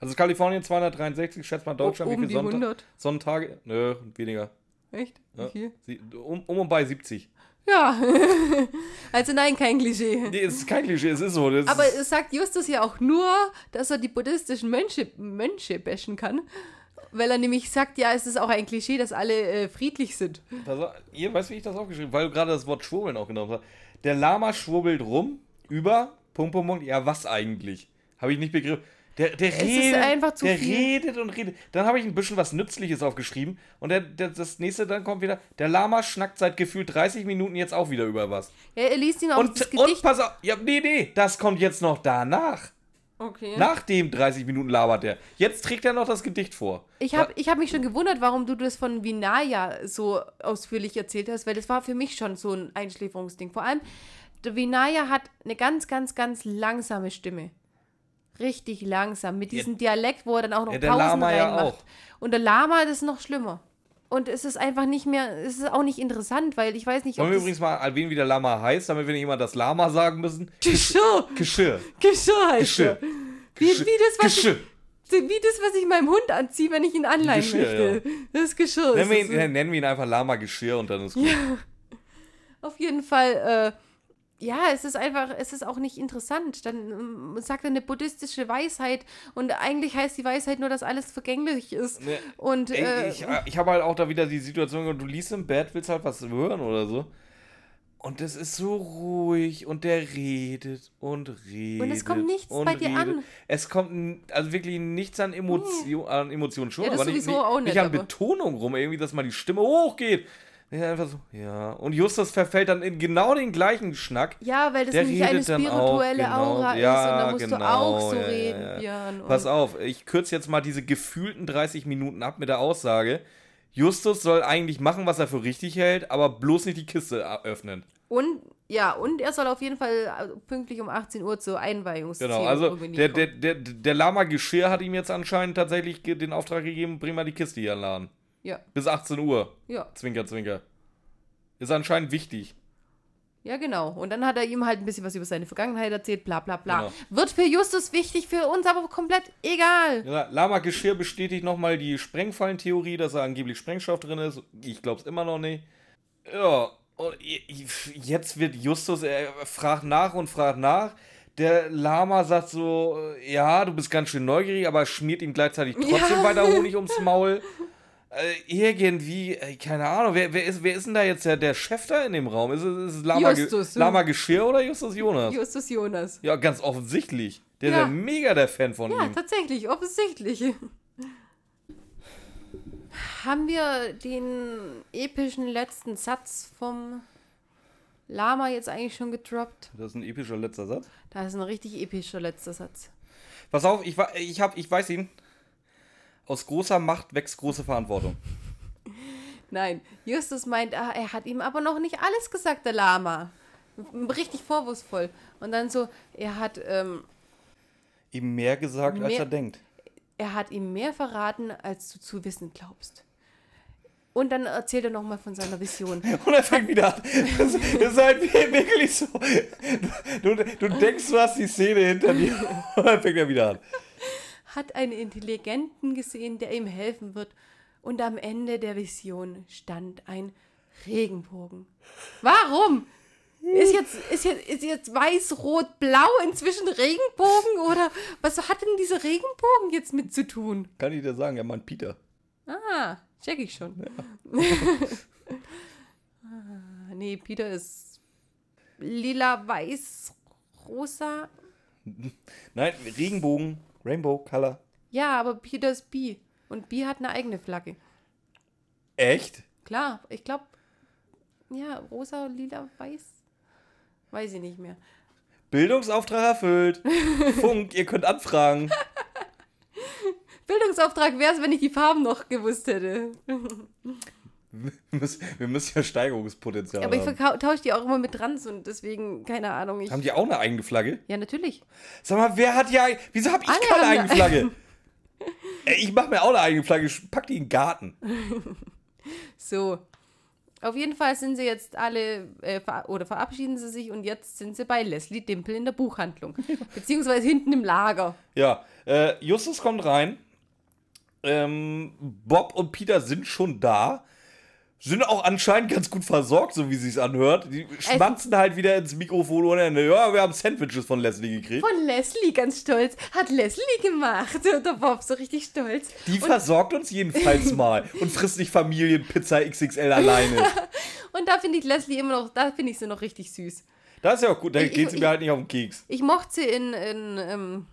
Also Kalifornien 263, schätzt mal Deutschland, oben wie viele Sonnta 100. Sonnentage? Nö, weniger. Echt? Ja. Wie viel? Sie- Um, um und bei 70. Ja. also nein, kein Klischee. Nee, es ist kein Klischee, es ist so. Das Aber es sagt Justus ja auch nur, dass er die buddhistischen Mönche, Mönche bashen kann. Weil er nämlich sagt, ja, es ist auch ein Klischee, dass alle äh, friedlich sind. auf, ihr weißt, wie ich das aufgeschrieben habe, weil du gerade das Wort Schwurbeln auch genommen hast. Der Lama schwurbelt rum über, Punkt, Punkt, Punkt, ja, was eigentlich? Habe ich nicht begriffen. Der, der redet, einfach zu der redet und redet. Dann habe ich ein bisschen was Nützliches aufgeschrieben und der, der, das nächste dann kommt wieder, der Lama schnackt seit gefühlt 30 Minuten jetzt auch wieder über was. Ja, er liest ihn auch Und, das und Gedicht. pass auf, ja, nee, nee, das kommt jetzt noch danach. okay. Nach dem 30 Minuten labert er. Jetzt trägt er noch das Gedicht vor. Ich habe ich hab mich schon gewundert, warum du das von Vinaya so ausführlich erzählt hast, weil das war für mich schon so ein Einschläferungsding. Vor allem, der Vinaya hat eine ganz, ganz, ganz langsame Stimme. Richtig langsam. Mit diesem Dialekt, wo er dann auch noch Ja, der Pausen Lama ja reinmacht. auch. Und der Lama, das ist noch schlimmer. Und es ist einfach nicht mehr, es ist auch nicht interessant, weil ich weiß nicht, Wollen ob wir das übrigens mal erwähnen, wie der Lama heißt, damit wir nicht immer das Lama sagen müssen? Geschirr, Geschirr. Geschirr heißt Geschirr. Wie, wie, das, was Geschirr. Ich, wie das, was ich meinem Hund anziehe, wenn ich ihn anleihen Geschirr, möchte. Das ist Geschirr. Nennen ist wir, ihn, nennen wir ihn einfach Lama Geschirr und dann ist gut. Auf jeden Fall, äh, ja, es ist einfach, es ist auch nicht interessant. Dann ähm, sagt er eine buddhistische Weisheit und eigentlich heißt die Weisheit nur, dass alles vergänglich ist. Ne, Und Ey, äh, ich ich habe halt auch da wieder die Situation, du liest im Bett, willst halt was hören oder so. Und das ist so ruhig und der redet und redet. Und es kommt nichts bei dir an. Es kommt also wirklich nichts an, Emotion, an Emotionen schon, Ja, das aber nicht, sowieso nicht, auch nicht nicht, an Betonung rum, irgendwie, dass mal die Stimme hochgeht. Ja, einfach so, ja. Und Justus verfällt dann in genau den gleichen Schnack. ja, weil das der nämlich eine dann auch, spirituelle genau. Aura Ja, ist und da musst genau, du auch so ja, ja, reden, ja. Björn. Pass auf, ich kürze jetzt mal diese gefühlten 30 Minuten ab mit der Aussage. Justus soll eigentlich machen, was er für richtig hält, aber bloß nicht die Kiste öffnen. Und ja, und er soll auf jeden Fall äh, pünktlich um 18 Uhr zur Einweihungsszene Genau, also der, der, der, der Lama Geschirr hat ihm jetzt anscheinend tatsächlich den Auftrag gegeben, bring mal die Kiste hier in den Laden. Ja, Bis 18 Uhr. ja, Zwinker, zwinker. Ist anscheinend wichtig. ja, genau. Und dann hat er ihm halt ein bisschen was über seine Vergangenheit erzählt, bla bla bla. Genau. Wird für Justus wichtig, für uns aber komplett egal. Ja, Lama Geschirr bestätigt nochmal die Sprengfallentheorie, dass da angeblich Sprengstoff drin ist. Ich glaube es immer noch nicht. Ja, und jetzt wird Justus, er fragt nach und fragt nach. Der Lama sagt so, ja, du bist ganz schön neugierig, aber schmiert ihm gleichzeitig trotzdem Ja. weiter Honig ums Maul. Äh, irgendwie, äh, keine Ahnung, wer, wer, ist, wer ist denn da jetzt der, der Chef da in dem Raum? Ist es, ist es Lama, Ge- Justus. Lama Geschirr oder Justus Jonas? Justus Jonas. ja, ganz offensichtlich. Der Ja. ist ja mega der Fan von Ja, ihm. tatsächlich, offensichtlich. Haben wir den epischen letzten Satz vom Lama jetzt eigentlich schon gedroppt? Das ist ein epischer letzter Satz. Da ist ein richtig epischer letzter Satz. Pass auf, ich, ich, hab, ich weiß ihn. Aus großer Macht wächst große Verantwortung. Nein, Justus meint, ah, er hat ihm aber noch nicht alles gesagt, der Lama. Richtig vorwurfsvoll. Und dann so, er hat, ähm, Ihm mehr gesagt, als Mehr- er denkt. er hat ihm mehr verraten, als du zu wissen glaubst. Und dann erzählt er nochmal von seiner Vision. Und er fängt wieder an. Das, das ist halt wirklich so. Du, du denkst, du hast die Szene hinter dir. Und dann fängt er wieder an. Hat einen Intelligenten gesehen, der ihm helfen wird. Und am Ende der Vision stand ein Regenbogen. Warum? Ist jetzt, ist jetzt, ist jetzt weiß, rot, blau inzwischen Regenbogen? Oder was hat denn dieser Regenbogen jetzt mit zu tun? Kann ich dir sagen, er meint Peter. Ah, check ich schon. ah, nee, Peter ist lila, weiß, rosa. Nein, Regenbogen, Rainbow Color. Ja, aber Peter ist Bi. Und Bi hat eine eigene Flagge. Echt? Klar, ich glaube, ja, rosa, lila, weiß. Weiß ich nicht mehr. Bildungsauftrag erfüllt. Funk, ihr könnt anfragen. Bildungsauftrag wäre es, wenn ich die Farben noch gewusst hätte. Wir müssen, ja Steigerungspotenzial Aber ich haben. tausche die auch immer mit Trans und deswegen, keine Ahnung. Ich, Haben die auch eine eigene Flagge? ja, natürlich. Sag mal, wer hat ja. Wieso habe ich Alle keine haben eigene Flagge? Ich mache mir auch eine eigene Flagge. Ich pack die in den Garten. So. Auf jeden Fall sind sie jetzt alle, äh, ver oder verabschieden sie sich und jetzt sind sie bei Leslie Dimpel in der Buchhandlung. Beziehungsweise hinten im Lager. Ja, äh, Justus kommt rein. Ähm, Bob und Peter sind schon da. Sind auch anscheinend ganz gut versorgt, so wie sie es anhört. Die schmatzen halt wieder ins Mikrofon ohne Ende. Ja, wir haben Sandwiches von Leslie gekriegt. Von Leslie ganz stolz. Hat Leslie gemacht. Und der Bob so richtig stolz. Die versorgt uns jedenfalls mal und frisst nicht Familienpizza XXL alleine. Und da finde ich Leslie immer noch, da finde ich sie noch richtig süß. Das ist ja auch gut, da Ich- geht sie mir halt nicht auf den Keks. Ich mochte sie in, in ähm,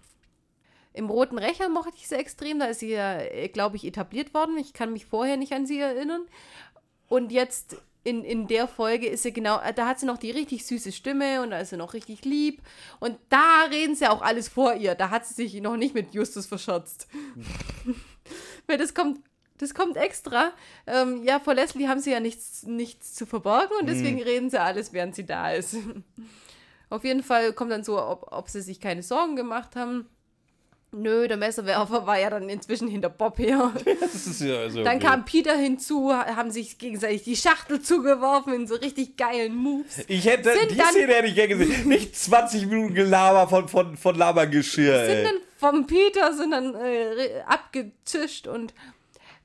im Roten Rächer mochte ich sie extrem. Da ist sie ja, glaube ich, etabliert worden. Ich kann mich vorher nicht an sie erinnern. Und jetzt in, in der Folge ist sie genau, da hat sie noch die richtig süße Stimme und da ist sie noch richtig lieb. Und da reden sie auch alles vor ihr. Da hat sie sich noch nicht mit Justus verschotzt. Weil das kommt, das kommt extra. Ähm, ja, vor Leslie haben sie ja nichts, nichts zu verborgen und deswegen reden sie alles, während sie da ist. Auf jeden Fall kommt dann so, ob, ob sie sich keine Sorgen gemacht haben. Nö, der Messerwerfer war ja dann inzwischen hinter Bob her. Das ist ja also Dann okay. kam Peter hinzu, haben sich gegenseitig die Schachtel zugeworfen in so richtig geilen Moves. Ich hätte, sind die dann- Szene hätte ich gerne gesehen. Nicht 20 Minuten Gelaber von, von, von Labergeschirr, Sind ey. dann vom Peter, sind dann äh, abgetischt und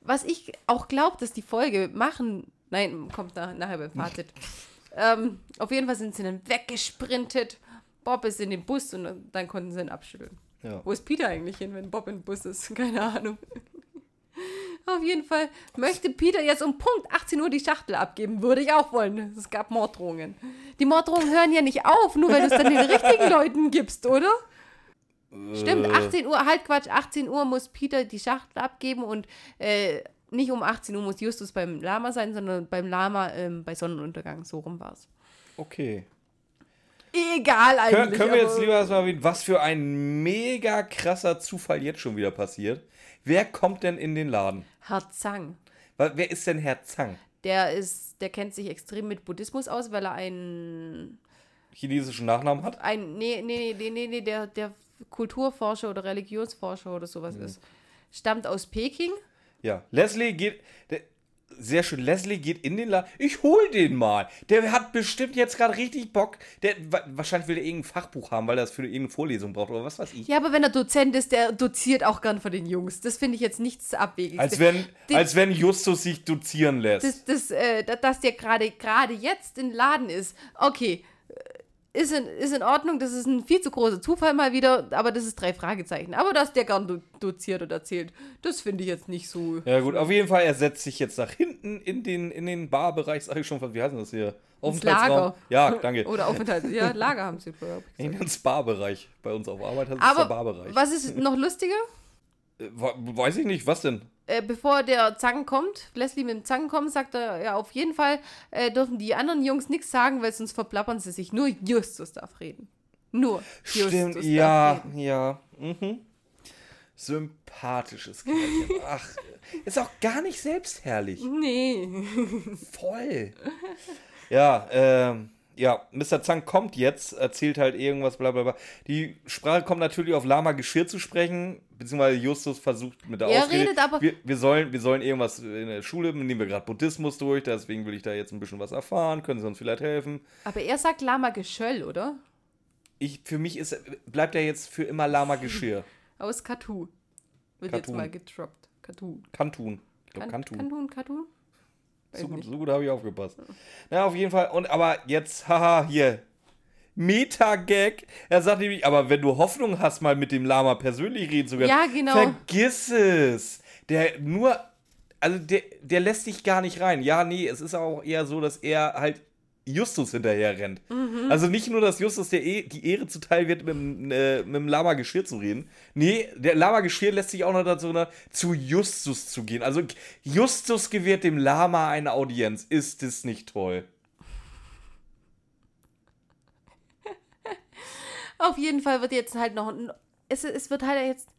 was ich auch glaube, dass die Folge machen, nein, kommt nach, nachher beim Fazit. ähm, auf jeden Fall sind sie dann weggesprintet. Bob ist in den Bus und dann konnten sie ihn abschütteln. Ja. Wo ist Peter eigentlich hin, wenn Bob im Bus ist? Keine Ahnung. Auf jeden Fall möchte Peter jetzt um Punkt 18 Uhr die Schachtel abgeben. Würde ich auch wollen. Es gab Morddrohungen. Die Morddrohungen hören ja nicht auf, nur weil du es dann den richtigen Leuten gibst, oder? Stimmt, Äh. 18 Uhr, halt Quatsch, 18 Uhr muss Peter die Schachtel abgeben und äh, nicht um 18 Uhr muss Justus beim Lama sein, sondern beim Lama ähm, bei Sonnenuntergang. So rum war es. Okay. Egal eigentlich. Können, können wir jetzt lieber erstmal erwähnen, was für ein mega krasser Zufall jetzt schon wieder passiert. Wer kommt denn in den Laden? Herr Zang. Wer ist denn Herr Zang? Der ist, der kennt sich extrem mit Buddhismus aus, weil er ein, Chinesischen Nachnamen hat? ein, nee, nee, nee, nee, nee, der, der Kulturforscher oder Religionsforscher oder sowas Mhm. ist. Stammt aus Peking. Ja. Leslie geht. Der, sehr schön. Leslie geht in den Laden. Ich hol den mal. Der hat bestimmt jetzt gerade richtig Bock. Der, wa- wahrscheinlich will er irgendein Fachbuch haben, weil er das für irgendeine Vorlesung braucht oder was weiß ich. Ja, aber wenn er Dozent ist, der doziert auch gern für den Jungs. Das finde ich jetzt nichts Abwegiges. Als wenn, Die- als wenn Justus sich dozieren lässt. das, das, äh, da- dass der gerade gerade jetzt im Laden ist. Okay, ist in, ist in Ordnung. Das ist ein viel zu großer Zufall mal wieder, aber das ist drei Fragezeichen. Aber dass der gern do doziert und erzählt, das finde ich jetzt nicht so. Ja gut, auf jeden Fall, er setzt sich jetzt nach hinten in den, in den Barbereich, sag ich schon, wie heißt das hier? Lager. Ja, danke. Oder Aufenthalt. Ja, Lager haben sie vorher. In den Spa-Bereich. Bei uns auf Arbeit heißt es Barbereich. was ist noch lustiger? Äh, Weiß ich nicht, was denn? Äh, bevor der Zang kommt, Leslie mit dem Zang kommt, sagt er, ja, auf jeden Fall äh, dürfen die anderen Jungs nichts sagen, weil sonst verplappern sie sich. Nur Justus darf reden. Nur Justus Stimmt, darf ja, reden. ja. Mhm. sympathisches Kerlchen. Ach, ist auch gar nicht selbstherrlich. Nee. Voll. Ja, ähm, ja, Mr. Zang kommt jetzt, erzählt halt irgendwas, bla bla bla. Die Sprache kommt natürlich auf Lama Geschirr zu sprechen, beziehungsweise Justus versucht mit der Er Ausrede. redet aber- wir, wir, sollen, wir sollen irgendwas in der Schule, nehmen wir gerade Buddhismus durch, deswegen will ich da jetzt ein bisschen was erfahren, können Sie uns vielleicht helfen? Aber er sagt Lama Geschöll, oder? Ich, für mich ist, bleibt er jetzt für immer Lama Geschirr. Aus Katu. Wird jetzt Katun. mal getroppt. Katu. Kantun. Ich glaube, Kan Kantun. Kantun, Katu? Weiß So gut, so gut habe ich aufgepasst. Na, auf jeden Fall. Und aber jetzt, haha, hier. Meta-Gag. Er sagt nämlich, aber wenn du Hoffnung hast, mal mit dem Lama persönlich reden zu können, Ja, genau. vergiss es. Der nur, also der, der lässt dich gar nicht rein. Ja, nee, es ist auch eher so, dass er halt Justus hinterher rennt. Mhm. Also nicht nur, dass Justus der e die Ehre zuteil wird, mit, dem, äh, mit dem Lama Geschirr zu reden. Nee, der Lama Geschirr lässt sich auch noch dazu, ne, zu Justus zu gehen. Also Justus gewährt dem Lama eine Audienz. Ist es nicht toll? Auf jeden Fall wird jetzt halt noch. Es, es wird halt jetzt.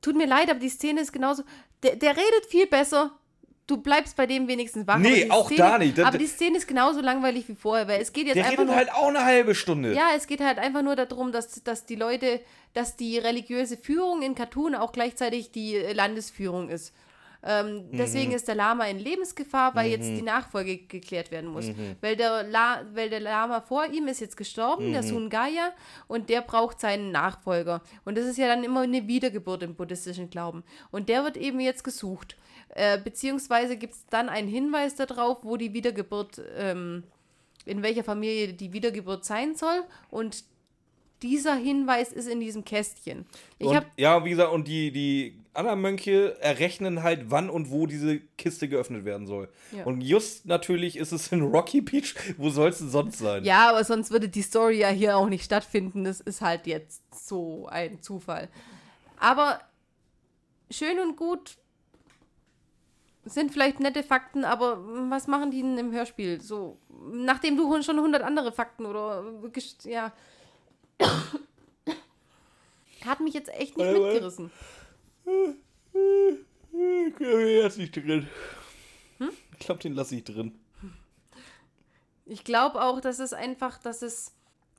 Tut mir leid, aber die Szene ist genauso. Der, der redet viel besser. Du bleibst bei dem wenigstens wach. Nee, auch Szene, da nicht. Das- aber die Szene ist genauso langweilig wie vorher, weil es geht jetzt Der einfach redet nur. halt auch eine halbe Stunde. Ja, es geht halt einfach nur darum, dass, dass die Leute, dass die religiöse Führung in Katun auch gleichzeitig die äh, Landesführung ist. Ähm, deswegen ist der Lama in Lebensgefahr, weil jetzt die Nachfolge geklärt werden muss. Weil, der La weil der Lama vor ihm ist jetzt gestorben, der Sungaya, und der braucht seinen Nachfolger. Und das ist ja dann immer eine Wiedergeburt im buddhistischen Glauben. Und der wird eben jetzt gesucht. Äh, beziehungsweise gibt es dann einen Hinweis darauf, wo die Wiedergeburt ähm, in welcher Familie die Wiedergeburt sein soll. Und dieser Hinweis ist in diesem Kästchen. Ich und, ja, wie gesagt, und die, die anderen Mönche errechnen halt, wann und wo diese Kiste geöffnet werden soll. Ja. Und just natürlich ist es in Rocky Beach. Wo soll es denn sonst sein? ja, aber sonst würde die Story ja hier auch nicht stattfinden. Das ist halt jetzt so ein Zufall. Aber schön und gut sind vielleicht nette Fakten, aber was machen die denn im Hörspiel? So, nachdem du schon 100 andere Fakten oder gest- ja. Hat mich jetzt echt nicht Warte, warte. mitgerissen. Den lasse ich drin. Hm? Ich glaube, den lasse ich drin. Ich glaube auch, dass es einfach, dass es,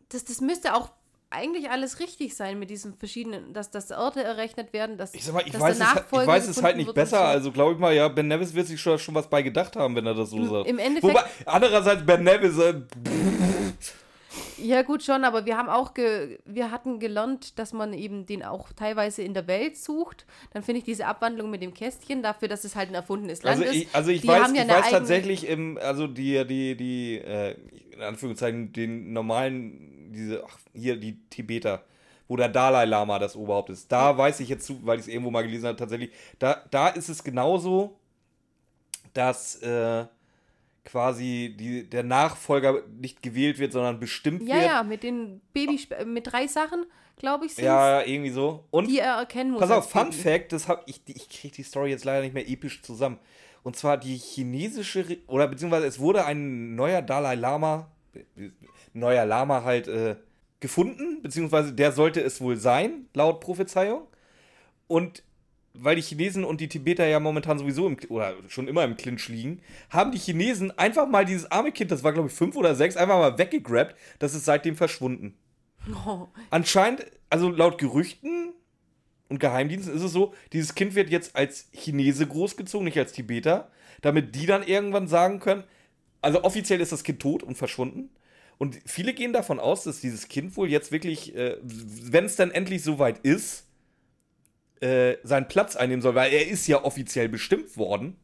dass das müsste auch eigentlich alles richtig sein mit diesen verschiedenen, dass das Orte errechnet werden, dass, Ich sag mal, ich dass weiß, es, halt- ich weiß es halt nicht besser. so. Also glaube ich mal, ja, Ben Nevis wird sich schon, schon was bei gedacht haben, wenn er das so sagt. Im Endeffekt, Wobei, andererseits, Ben Nevis, äh, ja gut schon, aber wir haben auch, wir hatten gelernt, dass man eben den auch teilweise in der Welt sucht. Dann finde ich diese Abwandlung mit dem Kästchen dafür, dass es halt ein erfundenes Land also ist. ich, also ich die weiß, haben ja ich weiß tatsächlich, im, also die, die, die, äh, in Anführungszeichen, den normalen, diese, ach, hier, die Tibeter, wo der Dalai Lama das Oberhaupt ist. Da weiß ich jetzt zu, weil ich es irgendwo mal gelesen habe, tatsächlich, da, da ist es genauso, dass äh, quasi die, der Nachfolger nicht gewählt wird, sondern bestimmt Ja, wird. ja, mit den Babys, mit drei Sachen, glaube ich, sind Ja, irgendwie so. Und die er erkennen muss. Pass auf, Fun Baby. Fact, das hab ich, ich kriege die Story jetzt leider nicht mehr episch zusammen. Und zwar die chinesische, oder beziehungsweise es wurde ein neuer Dalai Lama, äh, neuer Lama halt äh, gefunden, beziehungsweise der sollte es wohl sein, laut Prophezeiung. Und weil die Chinesen und die Tibeter ja momentan sowieso im, oder schon immer im Clinch liegen, haben die Chinesen einfach mal dieses arme Kind, das war glaube ich fünf oder sechs, einfach mal weggegrabt. Das ist seitdem verschwunden. Oh, Anscheinend, also laut Gerüchten und Geheimdiensten ist es so, dieses Kind wird jetzt als Chinese großgezogen, nicht als Tibeter, damit die dann irgendwann sagen können, also offiziell ist das Kind tot und verschwunden. Und viele gehen davon aus, dass dieses Kind wohl jetzt wirklich, äh, wenn es dann endlich soweit ist, äh, seinen Platz einnehmen soll, weil er ist ja offiziell bestimmt worden.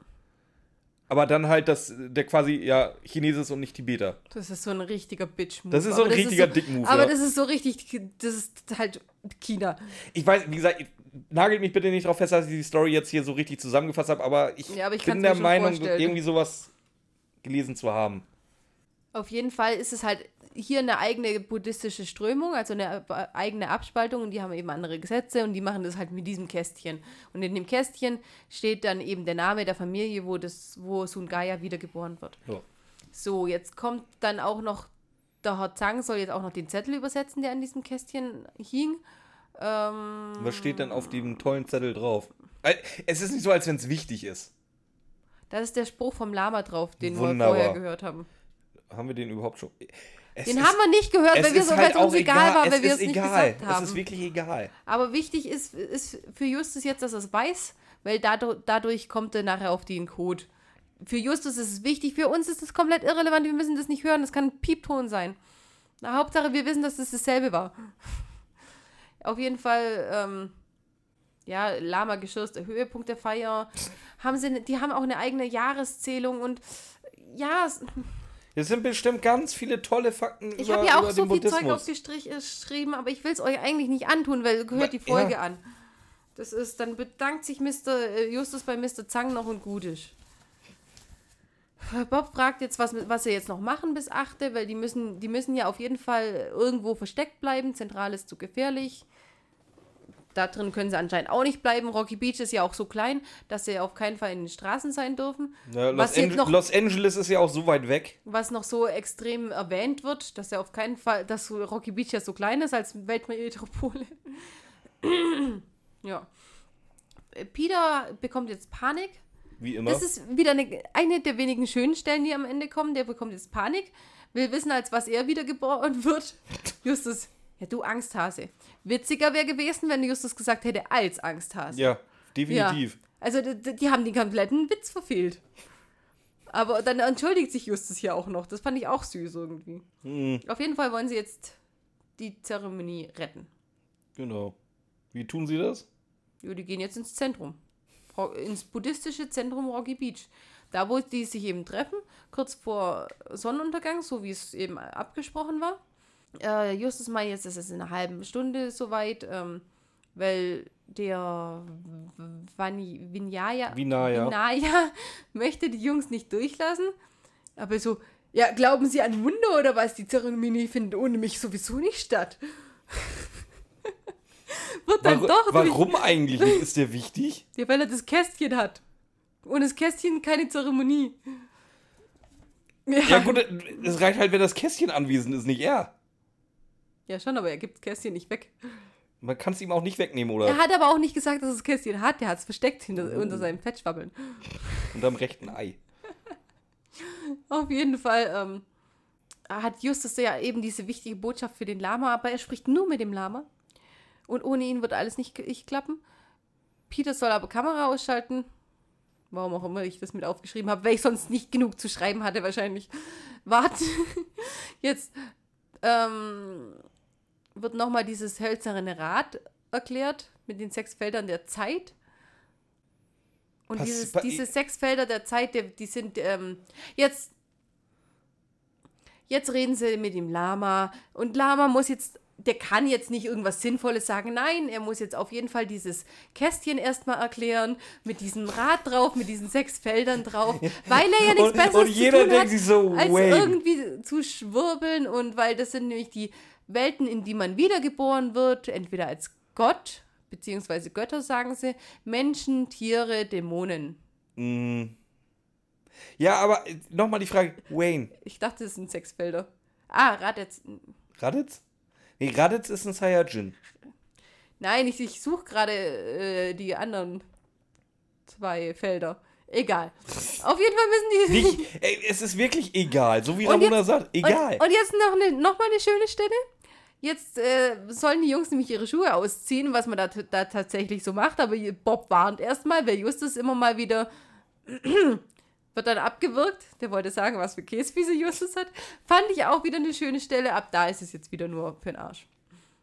Aber dann halt, dass der quasi ja Chinese ist und nicht Tibeter. Das ist so ein richtiger Bitch-Move. Das ist so ein richtiger so, Dick-Move, Aber ja. das ist so richtig, das ist halt China. Ich weiß, wie gesagt, ich- nagelt mich bitte nicht darauf fest, dass ich die Story jetzt hier so richtig zusammengefasst habe, aber ich, Ja, aber ich bin der Meinung, vorstellen. irgendwie sowas gelesen zu haben. Auf jeden Fall ist es halt hier eine eigene buddhistische Strömung, also eine äh, eigene Abspaltung und die haben eben andere Gesetze und die machen das halt mit diesem Kästchen. Und in dem Kästchen steht dann eben der Name der Familie, wo das, wo Sungaya wiedergeboren wird. Ja. So, jetzt kommt dann auch noch, der Herr Zhang soll jetzt auch noch den Zettel übersetzen, der an diesem Kästchen hing. Ähm, Was steht denn auf dem tollen Zettel drauf? Äh, Es ist nicht so, als wenn es wichtig ist. da ist der Spruch vom Lama drauf, den Wunderbar. wir vorher gehört haben. Haben wir den überhaupt schon? Es Den ist- haben wir nicht gehört, weil wir so, halt uns auch egal war, weil wir ist es nicht egal. gesagt haben. Es ist wirklich egal. Aber wichtig ist, ist für Justus jetzt, dass er es weiß, weil dadurch, dadurch kommt er nachher auf den Code. Für Justus ist es wichtig, für uns ist es komplett irrelevant, wir müssen das nicht hören, das kann ein Piepton sein. Na, Hauptsache, wir wissen, dass es dasselbe war. Auf jeden Fall, ähm, ja, Lama Geschirr ist der Höhepunkt der Feier. Haben sie, ne- die haben auch eine eigene Jahreszählung und ja, es- sind bestimmt ganz viele tolle Fakten ich habe ja auch so viel Zeug Buddhismus. aufgeschrieben, aber ich will es euch eigentlich nicht antun, weil gehört die Ja. Folge an. Das ist, dann bedankt sich Mr. äh, Justus bei Mr. Zang noch und gut ist. Bob fragt jetzt, was, was sie jetzt noch machen bis 8, weil die müssen, die müssen ja auf jeden Fall irgendwo versteckt bleiben. Zentral ist zu gefährlich. Da drin können sie anscheinend auch nicht bleiben. Rocky Beach ist ja auch so klein, dass sie auf keinen Fall in den Straßen sein dürfen. Ja, Los, Ange noch, Los Angeles ist ja auch so weit weg. was noch so extrem erwähnt wird, dass er auf keinen Fall, dass Rocky Beach ja so klein ist als Weltmetropole. ja. Peter bekommt jetzt Panik. Wie immer. Das ist wieder eine, eine der wenigen schönen Stellen, die am Ende kommen. Der bekommt jetzt Panik. Will wissen, als was er wiedergeboren wird. Justus, ja, du Angsthase. Witziger wäre gewesen, wenn Justus gesagt hätte, als Angsthase. ja, definitiv. Ja. Also, d- d- die haben den kompletten Witz verfehlt. Aber dann entschuldigt sich Justus hier auch noch. Das fand ich auch süß irgendwie. Hm, Auf jeden Fall wollen sie jetzt die Zeremonie retten. genau. Wie tun sie das? Ja, die gehen jetzt ins Zentrum. Ins buddhistische Zentrum Rocky Beach. Da, wo die sich eben treffen, kurz vor Sonnenuntergang, so wie es eben abgesprochen war. Äh, Justus meint jetzt, es ist in einer halben Stunde soweit, ähm, weil der Vani, Vinaya, Vinaya. Vinaya möchte die Jungs nicht durchlassen. Aber so, ja, glauben Sie an Wunder oder was? Die Zeremonie findet ohne mich sowieso nicht statt. Wird dann Warum, doch warum eigentlich nicht? Ist der wichtig? ja, weil er das Kästchen hat. Ohne das Kästchen keine Zeremonie. Ja, Ja gut, es reicht halt, wenn das Kästchen anwesend ist, nicht er. Ja schon, aber er gibt Kästchen nicht weg. Man kann es ihm auch nicht wegnehmen, oder? Er hat aber auch nicht gesagt, dass er das Kästchen hat. Der hat es versteckt hinter, Oh. unter seinem Fettschwabbeln. Unterm rechten Ei. Auf jeden Fall ähm, hat Justus ja eben diese wichtige Botschaft für den Lama, aber er spricht nur mit dem Lama. Und ohne ihn wird alles nicht, nicht klappen. Peter soll aber Kamera ausschalten. Warum auch immer ich das mit aufgeschrieben habe, weil ich sonst nicht genug zu schreiben hatte, wahrscheinlich. Warte. Jetzt ähm, wird nochmal dieses hölzerne Rad erklärt mit den sechs Feldern der Zeit. Und Pass- dieses, diese sechs Felder der Zeit, die, die sind ähm, jetzt. Jetzt reden sie mit dem Lama und Lama muss jetzt, der kann jetzt nicht irgendwas Sinnvolles sagen. Nein, er muss jetzt auf jeden Fall dieses Kästchen erstmal erklären, mit diesem Rad drauf, mit diesen sechs Feldern drauf, weil er ja nichts Und- Besseres und jeder zu tun denkt hat, sich so, als irgendwie zu schwirbeln und weil das sind nämlich die Welten, in die man wiedergeboren wird, entweder als Gott, beziehungsweise Götter, sagen sie, Menschen, Tiere, Dämonen. Mm. Ja, aber nochmal die Frage, Wayne, Ich dachte, es sind sechs Felder. Ah, Raditz. Raditz? Nee, Raditz ist ein Saiyajin. Nein, ich, ich suche gerade äh, die anderen zwei Felder. Egal. Auf jeden Fall müssen die. Nicht, ey, es ist wirklich egal, so wie Ramona jetzt- sagt, egal. Und, und jetzt noch, eine, noch mal eine schöne Stelle. Jetzt äh, sollen die Jungs nämlich ihre Schuhe ausziehen, was man da, da tatsächlich so macht. Aber Bob warnt erstmal, weil Justus immer mal wieder wird dann abgewirkt. Der wollte sagen, was für Käsefüße Justus hat. Fand ich auch wieder eine schöne Stelle. Ab da ist es jetzt wieder nur für den Arsch.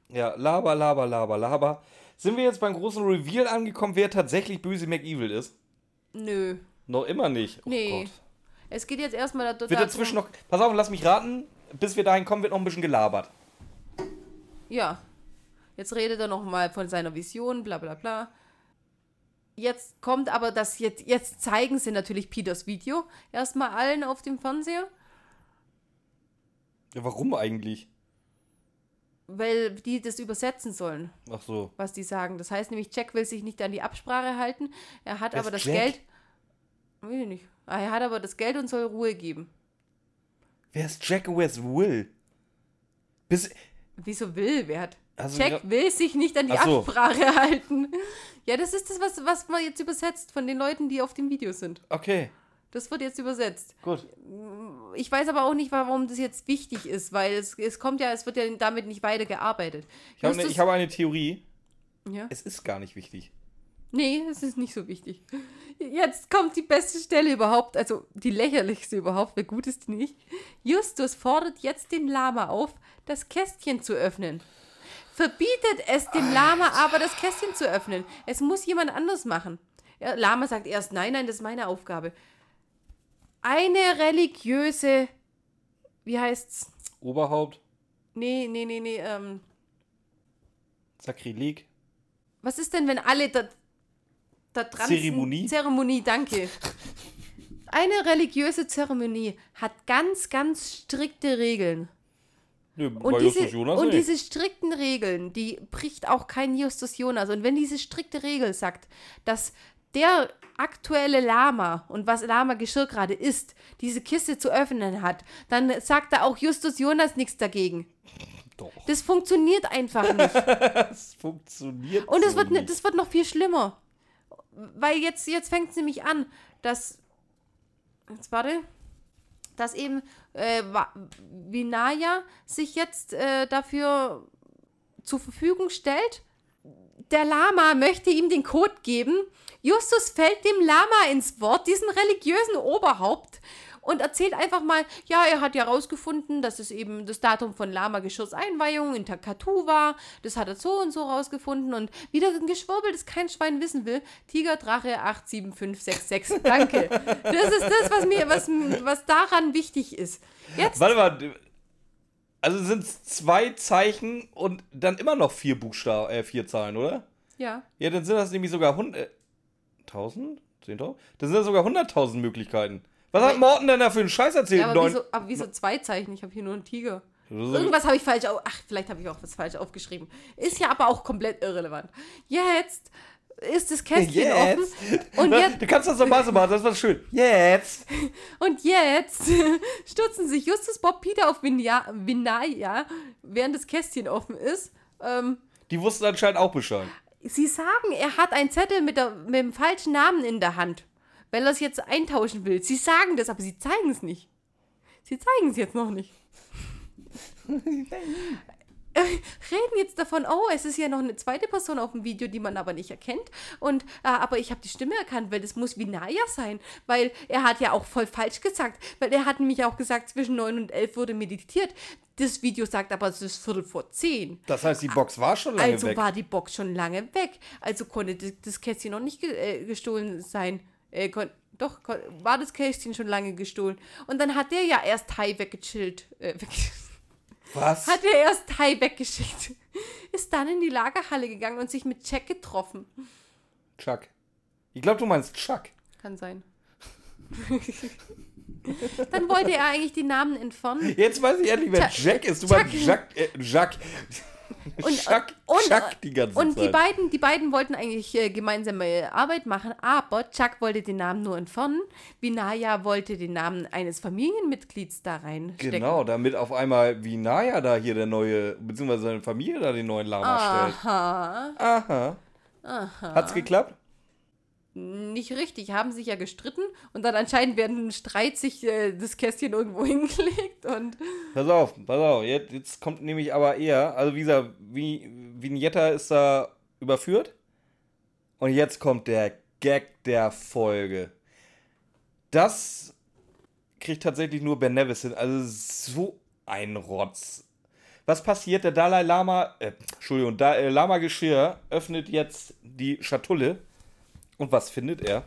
Ja, laber, laber, laber, laber. Sind wir jetzt beim großen Reveal angekommen, wer tatsächlich böse McEvil ist? Nö. Noch immer nicht. Oh Nee. Gott. Es geht jetzt erstmal da, Wird darum- dazwischen noch. Pass auf, lass mich raten. Bis wir dahin kommen, wird noch ein bisschen gelabert. Ja. Jetzt redet er nochmal von seiner Vision, bla bla bla. Jetzt kommt aber das, jetzt, jetzt zeigen sie natürlich Peters Video erstmal allen auf dem Fernseher, Ja, warum eigentlich? Weil die das übersetzen sollen, Ach so. was die sagen. Das heißt nämlich, Jack will sich nicht an die Absprache halten. Er hat Wer aber das Jack? Geld. Will ich nicht. Er hat aber das Geld und soll Ruhe geben. Wer ist Jack und wer ist Will? Bis. Wieso will? Wer hat. Also, Jack ja, will sich nicht an die so. Absprache halten. Ja, das ist das, was, was man jetzt übersetzt von den Leuten, die auf dem Video sind. okay, Das wird jetzt übersetzt. gut. Ich weiß aber auch nicht, warum das jetzt wichtig ist, weil es, es kommt ja, es wird ja damit nicht weitergearbeitet. Ich habe, ne, Justus- ich habe eine Theorie. ja? Es ist gar nicht wichtig. Nee, es ist nicht so wichtig. Jetzt kommt die beste Stelle überhaupt, also die lächerlichste überhaupt, wer gut ist die nicht. Justus fordert jetzt den Lama auf, das Kästchen zu öffnen. Verbietet es dem Lama aber, das Kästchen zu öffnen. Es muss jemand anders machen. Lama sagt erst, nein, nein, das ist meine Aufgabe. Eine religiöse, wie heißt's? Oberhaupt, Nee, nee, nee, nee, ähm, Sakrileg. Was ist denn, wenn alle da, da dran Zeremonie? sind? Zeremonie, danke. Eine religiöse Zeremonie hat ganz, ganz strikte Regeln. Nö, Und, bei diese, Justus Jonas und nicht. diese strikten Regeln, die bricht auch kein Justus Jonas. Und wenn diese strikte Regel sagt, dass der aktuelle Lama und was Lama Geschirr gerade ist, diese Kiste zu öffnen hat, dann sagt da auch Justus Jonas nichts dagegen. Doch. Das funktioniert einfach nicht. Das funktioniert Und es so wird, nicht. das wird noch viel schlimmer. Weil jetzt, jetzt fängt es nämlich an, dass. Jetzt warte. Dass eben äh, Vinaya sich jetzt äh, dafür zur Verfügung stellt. Der Lama möchte ihm den Code geben. Justus fällt dem Lama ins Wort, diesem religiösen Oberhaupt, und erzählt einfach mal, ja, er hat ja rausgefunden, dass es eben das Datum von Lama Geschirrs Einweihung in Takatu war. Das hat er so und so rausgefunden und wieder ein Geschwurbel, das kein Schwein wissen will. Tiger Drache 87566. Danke. Das ist das, was mir, was, was daran wichtig ist. Jetzt Warte mal. Also sind es zwei Zeichen und dann immer noch vier Buchstaben, äh, vier Zahlen, oder? ja. Ja, dann sind das nämlich sogar 100. Äh, 1000? 10.000? Das sind das sogar 100.000 Möglichkeiten. Was hat Morten denn da für einen Scheiß erzählt? Ja, aber wieso, aber wieso zwei Zeichen? Ich habe hier nur einen Tiger. Irgendwas habe ich falsch auf. Ach, vielleicht habe ich auch was falsch aufgeschrieben. Ist ja aber auch komplett irrelevant. Jetzt ist das Kästchen Jetzt. offen. Und jetzt, Du kannst das normal so machen, das war schön. Jetzt. und jetzt stürzen sich Justus Bob Peter auf Vinaya, Vinaya während das Kästchen offen ist. Ähm, Die wussten anscheinend auch Bescheid. sie sagen, er hat einen Zettel mit, der, mit dem falschen Namen in der Hand, weil er es jetzt eintauschen will. Sie sagen das, aber sie zeigen es nicht. Sie zeigen es jetzt noch nicht. Äh, Reden jetzt davon, oh, es ist ja noch eine zweite Person auf dem Video, die man aber nicht erkennt. Und äh, aber ich habe die Stimme erkannt, weil das muss Vinaya sein, weil er hat ja auch voll falsch gesagt, weil er hat nämlich auch gesagt, zwischen 9 und 11 wurde meditiert. Das Video sagt aber, es ist Viertel vor 10. Das heißt, die Box war schon lange Also weg. war die Box schon lange weg. Also konnte das, Kästchen noch nicht ge äh, gestohlen sein. Äh, kon doch, kon war das Kästchen schon lange gestohlen. Und dann hat der ja erst Hai weggechillt. Äh, weg Was? hat er erst Hai weggeschickt. Ist dann in die Lagerhalle gegangen und sich mit Jack getroffen. Chuck. Ich glaube, du meinst Chuck. Kann sein. dann wollte er eigentlich die Namen entfernen. Jetzt weiß ich endlich, wer Jack ist. Du Chuck. meinst Jack. Äh, Jack. Und, Chuck, und, Chuck die ganze und Zeit. die beiden, die beiden wollten eigentlich äh, gemeinsame Arbeit machen, aber Chuck wollte den Namen nur entfernen. Vinaya wollte den Namen eines Familienmitglieds da reinstecken. Genau, damit auf einmal wie Naya da hier der neue, beziehungsweise seine Familie da den neuen Lama stellt. Aha, Aha. Hat's geklappt? Nicht richtig, haben sich ja gestritten und dann anscheinend während einem Streit sich äh, das Kästchen irgendwo hingelegt und Pass auf, pass auf. Jetzt, jetzt kommt nämlich aber eher, also wie gesagt, wie, Vignetta ist da überführt. Und jetzt kommt der Gag der Folge. Das kriegt tatsächlich nur Ben Nevis hin. Also so ein Rotz. Was passiert? Der Dalai Lama, äh, Entschuldigung, da, äh, Lama Geschirr öffnet jetzt die Schatulle. Und was findet er?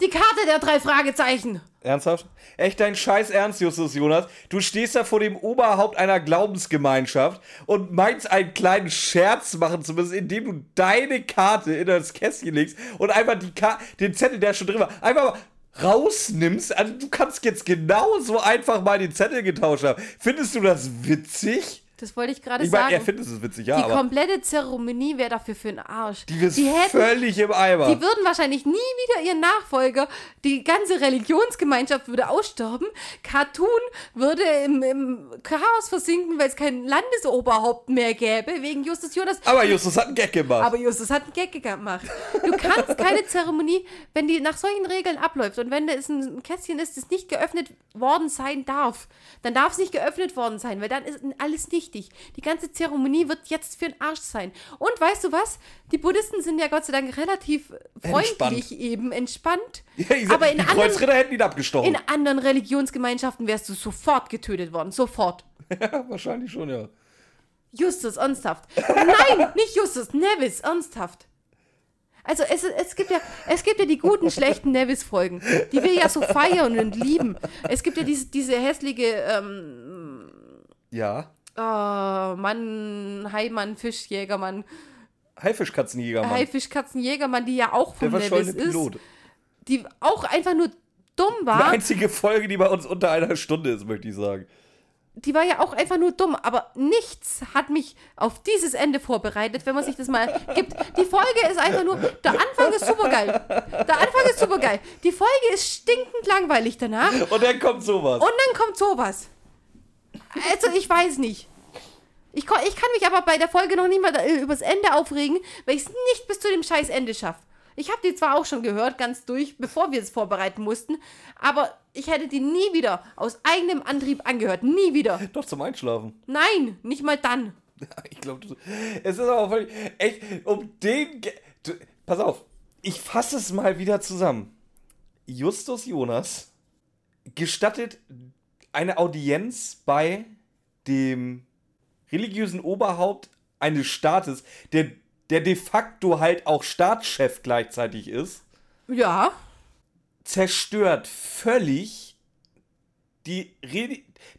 die Karte der drei Fragezeichen. Ernsthaft? Echt dein Scheiß Ernst, Justus Jonas? Du stehst da vor dem Oberhaupt einer Glaubensgemeinschaft und meinst einen kleinen Scherz machen zu müssen, indem du deine Karte in das Kästchen legst und einfach die Ka den Zettel, der schon drin war, einfach mal rausnimmst. Also du kannst jetzt genauso einfach mal den Zettel getauscht haben. Findest du das witzig? Das wollte ich gerade Ich meine, er sagen. findet es witzig, ja, Die komplette Zeremonie wäre dafür für den Arsch. die ist hätten, völlig im Eimer. die würden wahrscheinlich nie wieder ihren Nachfolger, die ganze Religionsgemeinschaft würde aussterben, Cartoon würde im, im Chaos versinken, weil es kein Landesoberhaupt mehr gäbe, wegen Justus Jonas. aber Justus hat einen Gag gemacht. Aber Justus hat einen Gag gemacht. Du kannst keine Zeremonie, wenn die nach solchen Regeln abläuft und wenn es ein Kästchen ist, das nicht geöffnet worden sein darf, dann darf es nicht geöffnet worden sein, weil dann ist alles nichtig. Die ganze Zeremonie wird jetzt für den Arsch sein. Und weißt du was? Die Buddhisten sind ja Gott sei Dank relativ freundlich Entspannt. eben, entspannt. ja, sag, aber in die anderen, Kreuzritter hätten ihn abgestochen. in anderen Religionsgemeinschaften wärst du sofort getötet worden. Sofort. ja, wahrscheinlich schon, ja. Justus, ernsthaft. Nein, nicht Justus, Nevis, ernsthaft. Also es, es, gibt ja, es gibt ja die guten, schlechten Nevis-Folgen, die wir ja so feiern und lieben. Es gibt ja diese, diese hässliche ähm, Ja. Oh, Mann, Haimann, Fischjägermann, Haifischkatzenjägermann. Haifischkatzenjägermann, die ja auch der vom verschollene ist, Pilot. die auch einfach nur dumm Die war. einzige Folge, die bei uns unter einer Stunde ist, möchte ich sagen. die war ja auch einfach nur dumm, aber nichts hat mich auf dieses Ende vorbereitet, wenn man sich das mal gibt. Die Folge ist einfach nur, der Anfang ist super geil. Der Anfang ist super geil. Die Folge ist stinkend langweilig danach und Und dann kommt sowas. dann kommt sowas. Also ich weiß nicht. Ich, ich kann mich aber bei der Folge noch nicht mal da- übers Ende aufregen, weil ich es nicht bis zu dem scheiß Ende schaffe. Ich habe die zwar auch schon gehört, ganz durch, bevor wir es vorbereiten mussten, aber ich hätte die nie wieder aus eigenem Antrieb angehört. Nie wieder. Doch zum Einschlafen. Nein, nicht mal dann. Ich glaube, es ist aber auch völlig. Echt, um den. Ge du, pass auf, ich fasse es mal wieder zusammen. Justus Jonas gestattet eine Audienz bei dem religiösen Oberhaupt eines Staates, der, der de facto halt auch Staatschef gleichzeitig ist, Ja, zerstört völlig die,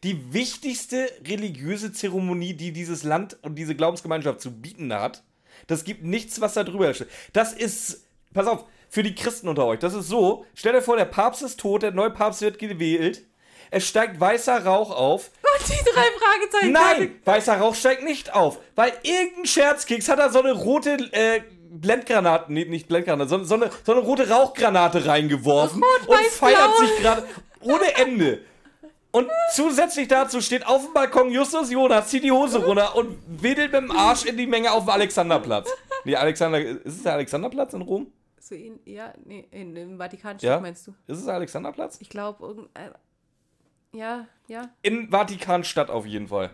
die wichtigste religiöse Zeremonie, die dieses Land und diese Glaubensgemeinschaft zu bieten hat. Das gibt nichts, was da drüber steht. Das ist, pass auf, für die Christen unter euch, das ist so, stell dir vor, der Papst ist tot, der neue Papst wird gewählt, es steigt weißer Rauch auf. und die drei Fragezeichen. Nein, weißer Rauch steigt nicht auf, weil irgendein Scherzkeks hat da so eine rote äh, Blendgranate, nee, nicht Blendgranate, sondern so eine, so eine rote Rauchgranate reingeworfen Rot, und feiert blau. sich gerade ohne Ende. Und zusätzlich dazu steht auf dem Balkon Justus Jonas, zieht die Hose runter und wedelt mit dem Arsch in die Menge auf dem Alexanderplatz. Nee, Alexander, ist es der Alexanderplatz in Rom? So in, ja, nee, in, im Vatikanstadt Ja. meinst du? Ist es der Alexanderplatz? Ich glaube, irgend. Ja, ja. In Vatikanstadt auf jeden Fall.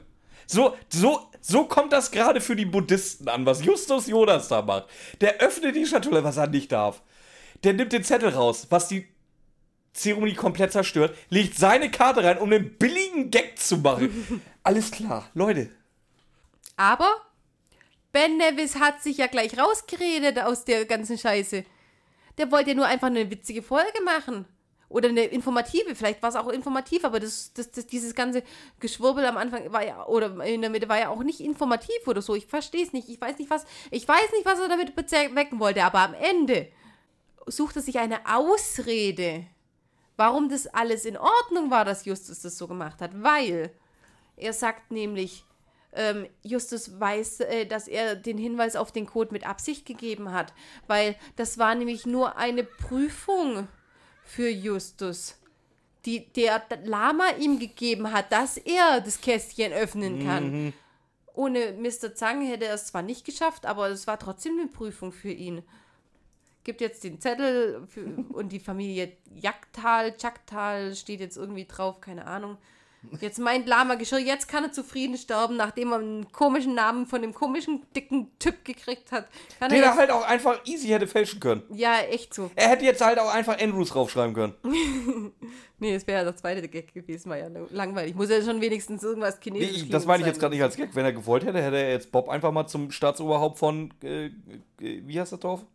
So, so, so kommt das gerade für die Buddhisten an, was Justus Jonas da macht. Der öffnet die Schatulle, was er nicht darf. Der nimmt den Zettel raus, was die Zeremonie komplett zerstört, legt seine Karte rein, um einen billigen Gag zu machen. Alles klar, Leute. Aber Ben Nevis hat sich ja gleich rausgeredet aus der ganzen Scheiße. Der wollte ja nur einfach eine witzige Folge machen. Oder eine informative, vielleicht war es auch informativ, aber das, das, das, dieses ganze Geschwurbel am Anfang war ja, oder in der Mitte war ja auch nicht informativ oder so. Ich verstehe es nicht. Ich weiß nicht, was, ich weiß nicht, was er damit bezwecken wollte, aber am Ende sucht er sich eine Ausrede, warum das alles in Ordnung war, dass Justus das so gemacht hat. Weil er sagt nämlich, ähm, Justus weiß, äh, dass er den Hinweis auf den Code mit Absicht gegeben hat, weil das war nämlich nur eine Prüfung für Justus, die der Lama ihm gegeben hat, dass er das Kästchen öffnen kann. Ohne Mr. Zang hätte er es zwar nicht geschafft, aber es war trotzdem eine Prüfung für ihn. Gibt jetzt den Zettel für, und die Familie Jaktal, Jaktal steht jetzt irgendwie drauf, keine Ahnung. Jetzt meint Lama Geschirr, jetzt kann er zufrieden sterben, nachdem er einen komischen Namen von dem komischen, dicken Typ gekriegt hat. Kann Den er er halt auch einfach easy hätte fälschen können. ja, echt so. Er hätte jetzt halt auch einfach Andrews draufschreiben können. Nee, es wäre ja der zweite Gag gewesen, war ja langweilig. Muss ja schon wenigstens irgendwas Nee, Chinesisch ich, das meine ich jetzt gerade nicht als Gag. Wenn er gewollt hätte, hätte er jetzt Bob einfach mal zum Staatsoberhaupt von, äh, äh, wie heißt das Dorf?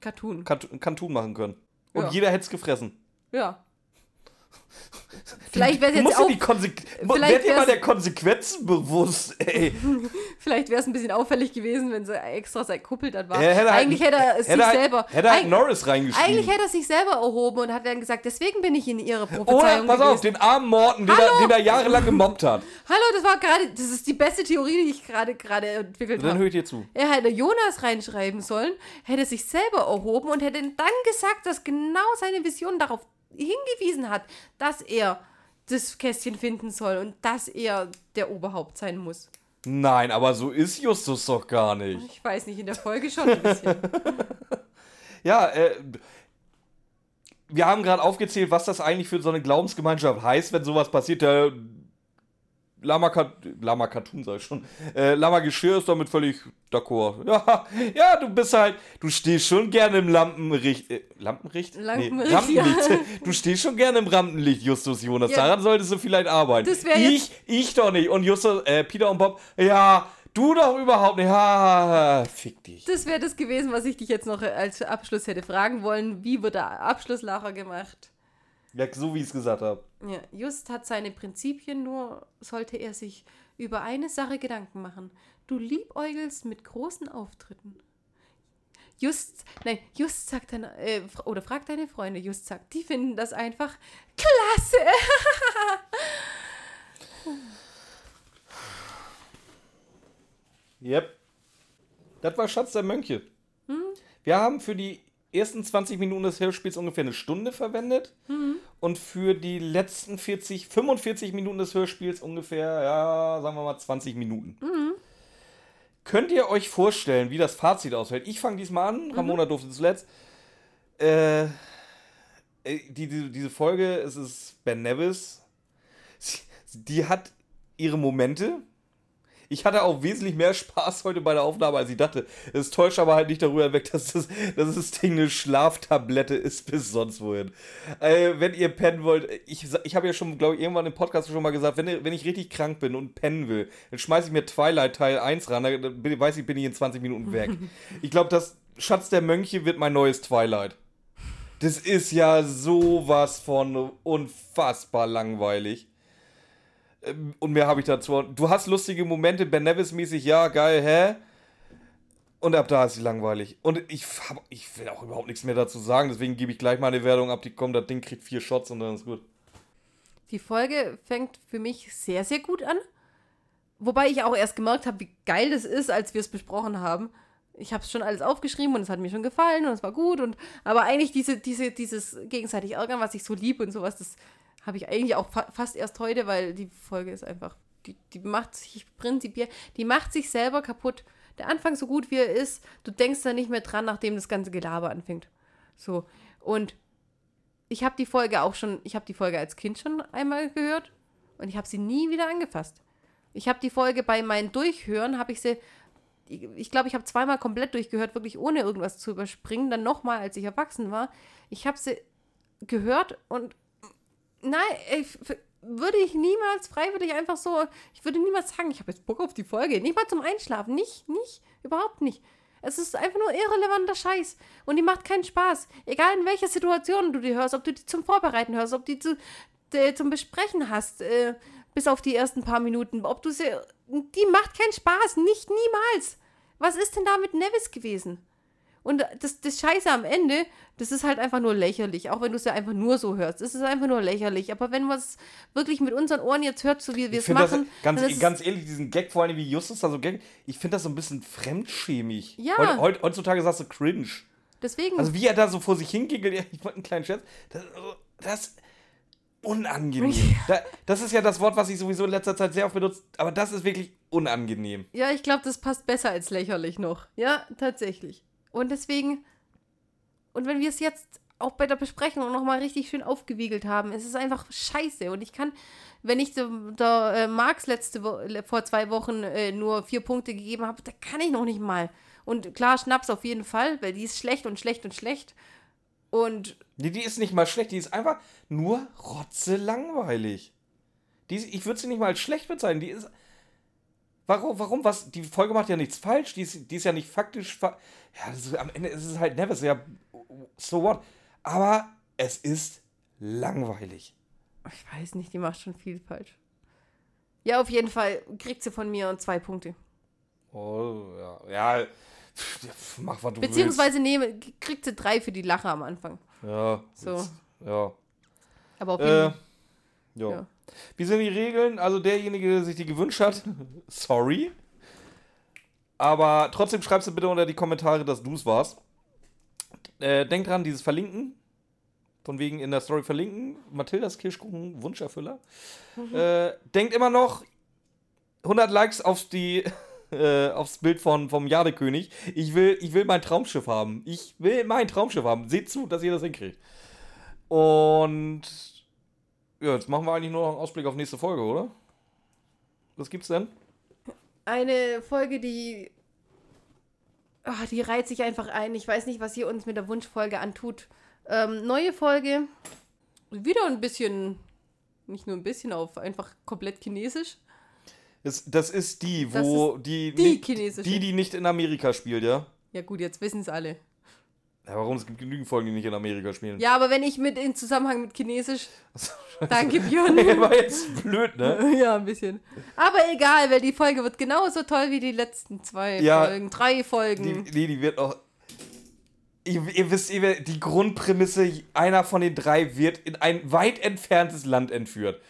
Cartoon. Kantun machen können. Und Ja. jeder hätte es gefressen. Ja. Vielleicht wäre jetzt auch, die Konsequ vielleicht werd dir mal der Konsequenzen bewusst, ey. vielleicht wäre es ein bisschen auffällig gewesen, wenn sie extra sein Kuppel dann war. Er hätte halt- Eigentlich hätte er es hätte sich halt, selber. Hätte halt Eig- Norris reingeschrieben. Eigentlich hätte er sich selber erhoben und hat dann gesagt, deswegen bin ich in ihrer Oder, Prophezeiung pass auf, gewesen. den armen Morten, den er, den er jahrelang gemobbt hat. Hallo, das war gerade, das ist die beste Theorie, die ich gerade gerade entwickelt Dann höre habe. ich dir zu. Er hätte Jonas reinschreiben sollen, hätte sich selber erhoben und hätte dann gesagt, dass genau seine Vision darauf hingewiesen hat, dass er das Kästchen finden soll und dass er der Oberhaupt sein muss. Nein, aber so ist Justus doch gar nicht. Ich weiß nicht, in der Folge schon ein bisschen. Ja, äh, wir haben gerade aufgezählt, was das eigentlich für so eine Glaubensgemeinschaft heißt, wenn sowas passiert. Der Lama, Kat Lama Cartoon, sag ich schon. Äh, Lama Geschirr ist damit völlig d'accord. Ja, ja, du bist halt, du stehst schon gerne im Lampenricht. Äh, Lampenricht? Lampenricht, Rampenlicht. ja. Du stehst schon gerne im Rampenlicht, Justus Jonas. Ja. Daran solltest du vielleicht arbeiten. Ich, ich doch nicht. Und Justus, äh, Peter und Bob, ja, du doch überhaupt nicht. Ha, fick dich. Das wäre das gewesen, was ich dich jetzt noch als Abschluss hätte fragen wollen. Wie wird der Abschlusslacher gemacht? Ja, so wie ich es gesagt habe. Ja, Just hat seine Prinzipien, nur sollte er sich über eine Sache Gedanken machen. Du liebäugelst mit großen Auftritten. Just, nein, Just sagt dann, äh, oder fragt deine Freunde, Just sagt, die finden das einfach klasse. Yep. Das war Schatz der Mönche. Wir haben für die ersten 20 Minuten des Hörspiels ungefähr eine Stunde verwendet und für die letzten 40, 45 Minuten des Hörspiels ungefähr, ja, sagen wir mal 20 Minuten. Könnt ihr euch vorstellen, wie das Fazit ausfällt? Ich fange diesmal an, Ramona durfte zuletzt. Äh, äh, die, die, diese Folge, es ist Ben Nevis. Die hat ihre Momente. Ich hatte auch wesentlich mehr Spaß heute bei der Aufnahme, als ich dachte. Es täuscht aber halt nicht darüber weg, dass das, dass das Ding eine Schlaftablette ist bis sonst wohin. Äh, wenn ihr pennen wollt, ich, ich habe ja schon, glaube ich, irgendwann im Podcast schon mal gesagt, wenn, wenn ich richtig krank bin und pennen will, dann schmeiße ich mir Twilight Teil 1 ran, dann dann bin, weiß ich, bin ich in 20 Minuten weg. ich glaube, das Schatz der Mönche wird mein neues Twilight. Das ist ja sowas von unfassbar langweilig. Ähm, Und mehr habe ich dazu. Du hast lustige Momente, Ben Nevis-mäßig, ja, geil, hä? Und ab da ist sie langweilig. Und ich, hab, ich will auch überhaupt nichts mehr dazu sagen, deswegen gebe ich gleich mal eine Wertung ab. Die kommt, das Ding kriegt vier Shots und dann ist gut. Die Folge fängt für mich sehr, sehr gut an. Wobei ich auch erst gemerkt habe, wie geil das ist, als wir es besprochen haben. Ich habe es schon alles aufgeschrieben und es hat mir schon gefallen und es war gut. Und, aber eigentlich diese, diese, dieses gegenseitig Ärgern, was ich so liebe und sowas, das habe ich eigentlich auch fa fast erst heute, weil die Folge ist einfach, die, die macht sich prinzipiell, die macht sich selber kaputt. Der Anfang so gut wie er ist, du denkst da nicht mehr dran, nachdem das ganze Gelaber anfängt. So. Und ich habe die Folge auch schon, ich habe die Folge als Kind schon einmal gehört und ich habe sie nie wieder angefasst. Ich habe die Folge bei meinen Durchhören, habe ich sie, ich glaube, ich, habe zweimal komplett durchgehört, wirklich ohne irgendwas zu überspringen. Dann nochmal, als ich erwachsen war. Ich habe sie gehört und nein, ich, würde ich niemals freiwillig einfach so, ich würde niemals sagen, ich habe jetzt Bock auf die Folge. Nicht mal zum Einschlafen, nicht, nicht, überhaupt nicht. Es ist einfach nur irrelevanter Scheiß. Und die macht keinen Spaß. Egal in welcher Situation du die hörst, ob du die zum Vorbereiten hörst, ob die zu, äh, zum Besprechen hast, äh, bis auf die ersten paar Minuten, ob du sie. Die macht keinen Spaß. Nicht niemals. Was ist denn da mit Nevis gewesen? Und das, das Scheiße am Ende, das ist halt einfach nur lächerlich. Auch wenn du es ja einfach nur so hörst. Es ist einfach nur lächerlich. Aber wenn man es wirklich mit unseren Ohren jetzt hört, so wie wir es finde das, machen. ganz, es- ganz ehrlich, diesen Gag, vor allem wie Justus da so Gag, ich finde das so ein bisschen fremdschämig. Ja. Heut, heut, heutzutage sagst du cringe. deswegen. Also wie er da so vor sich hingiggelt, ja, ich wollte einen kleinen Scherz, das, das unangenehm. Da, das ist ja das Wort, was ich sowieso in letzter Zeit sehr oft benutze, aber das ist wirklich unangenehm. Ja, ich glaube, das passt besser als lächerlich noch. Ja, tatsächlich. Und deswegen, und wenn wir es jetzt auch bei der Besprechung nochmal richtig schön aufgewiegelt haben, es ist einfach scheiße. Und ich kann, wenn ich der, der äh, Marx letzte Wo vor zwei Wochen äh, nur vier Punkte gegeben habe, da kann ich noch nicht mal. Und klar, Schnaps auf jeden Fall, weil die ist schlecht und schlecht und schlecht. Und Die, die ist nicht mal schlecht, die ist einfach nur rotze langweilig. Die ist, ich würde sie nicht mal als schlecht bezeichnen, die ist. Warum, warum, was? Die Folge macht ja nichts falsch, die ist, die ist ja nicht faktisch. Fa ja, ist, am Ende ist es halt Nevis, ja, so what. Aber es ist langweilig. Ich weiß nicht, die macht schon viel falsch. Ja, auf jeden Fall kriegt sie von mir zwei Punkte. Oh, ja. Ja, mach was du Beziehungsweise nehme, kriegt sie drei für die Lache am Anfang. willst. Ja. So. jetzt- Ja. Aber auf jeden Äh, Fall. ja. Ja. Wie sind die Regeln? Also derjenige, der sich die gewünscht hat, sorry. Aber trotzdem schreibst du bitte unter die Kommentare, dass du es warst. Äh, denk dran, dieses Verlinken. Von wegen in der Story verlinken. Mathildas Kirschkuchen, Wunscherfüller. Äh, denkt immer noch 100 Likes auf die, äh, aufs Bild von, vom Jadekönig. Ich will, ich will mein Traumschiff haben. Ich will mein Traumschiff haben. Seht zu, dass ihr das hinkriegt. Und ja, jetzt machen wir eigentlich nur noch einen Ausblick auf nächste Folge, oder? Was gibt's denn? Eine Folge, die. Ah, die reiht sich einfach ein. Ich weiß nicht, was ihr uns mit der Wunschfolge antut. Ähm, neue Folge. Wieder ein bisschen. Nicht nur ein bisschen auf, einfach komplett chinesisch. Das, das ist die, Das wo die, die nicht, chinesische. die, die nicht in Amerika spielt, ja? Ja, gut, jetzt wissen es alle. Ja, warum? Es gibt genügend Folgen, die nicht in Amerika spielen. Ja, aber wenn ich mit in Zusammenhang mit Chinesisch. Danke, Björn. War jetzt blöd, ne? ja, ein bisschen. Aber egal, weil die Folge wird genauso toll wie die letzten zwei Ja. Folgen, drei Die, Folgen. nee, die wird auch. Ihr, ihr wisst, ihr, die Grundprämisse, einer von den drei wird in ein weit entferntes Land entführt.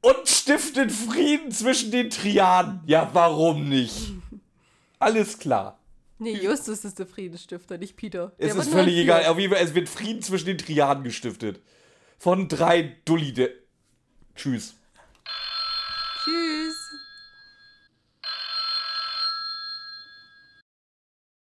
Und stiftet Frieden zwischen den Triaden. Ja, warum nicht? Alles klar. Nee, Justus ist der Friedensstifter, nicht Peter. Es Der wird ist völlig egal. Auf jeden Fall, es wird Frieden zwischen den Triaden gestiftet. Von drei Dulli. Tschüss. Tschüss.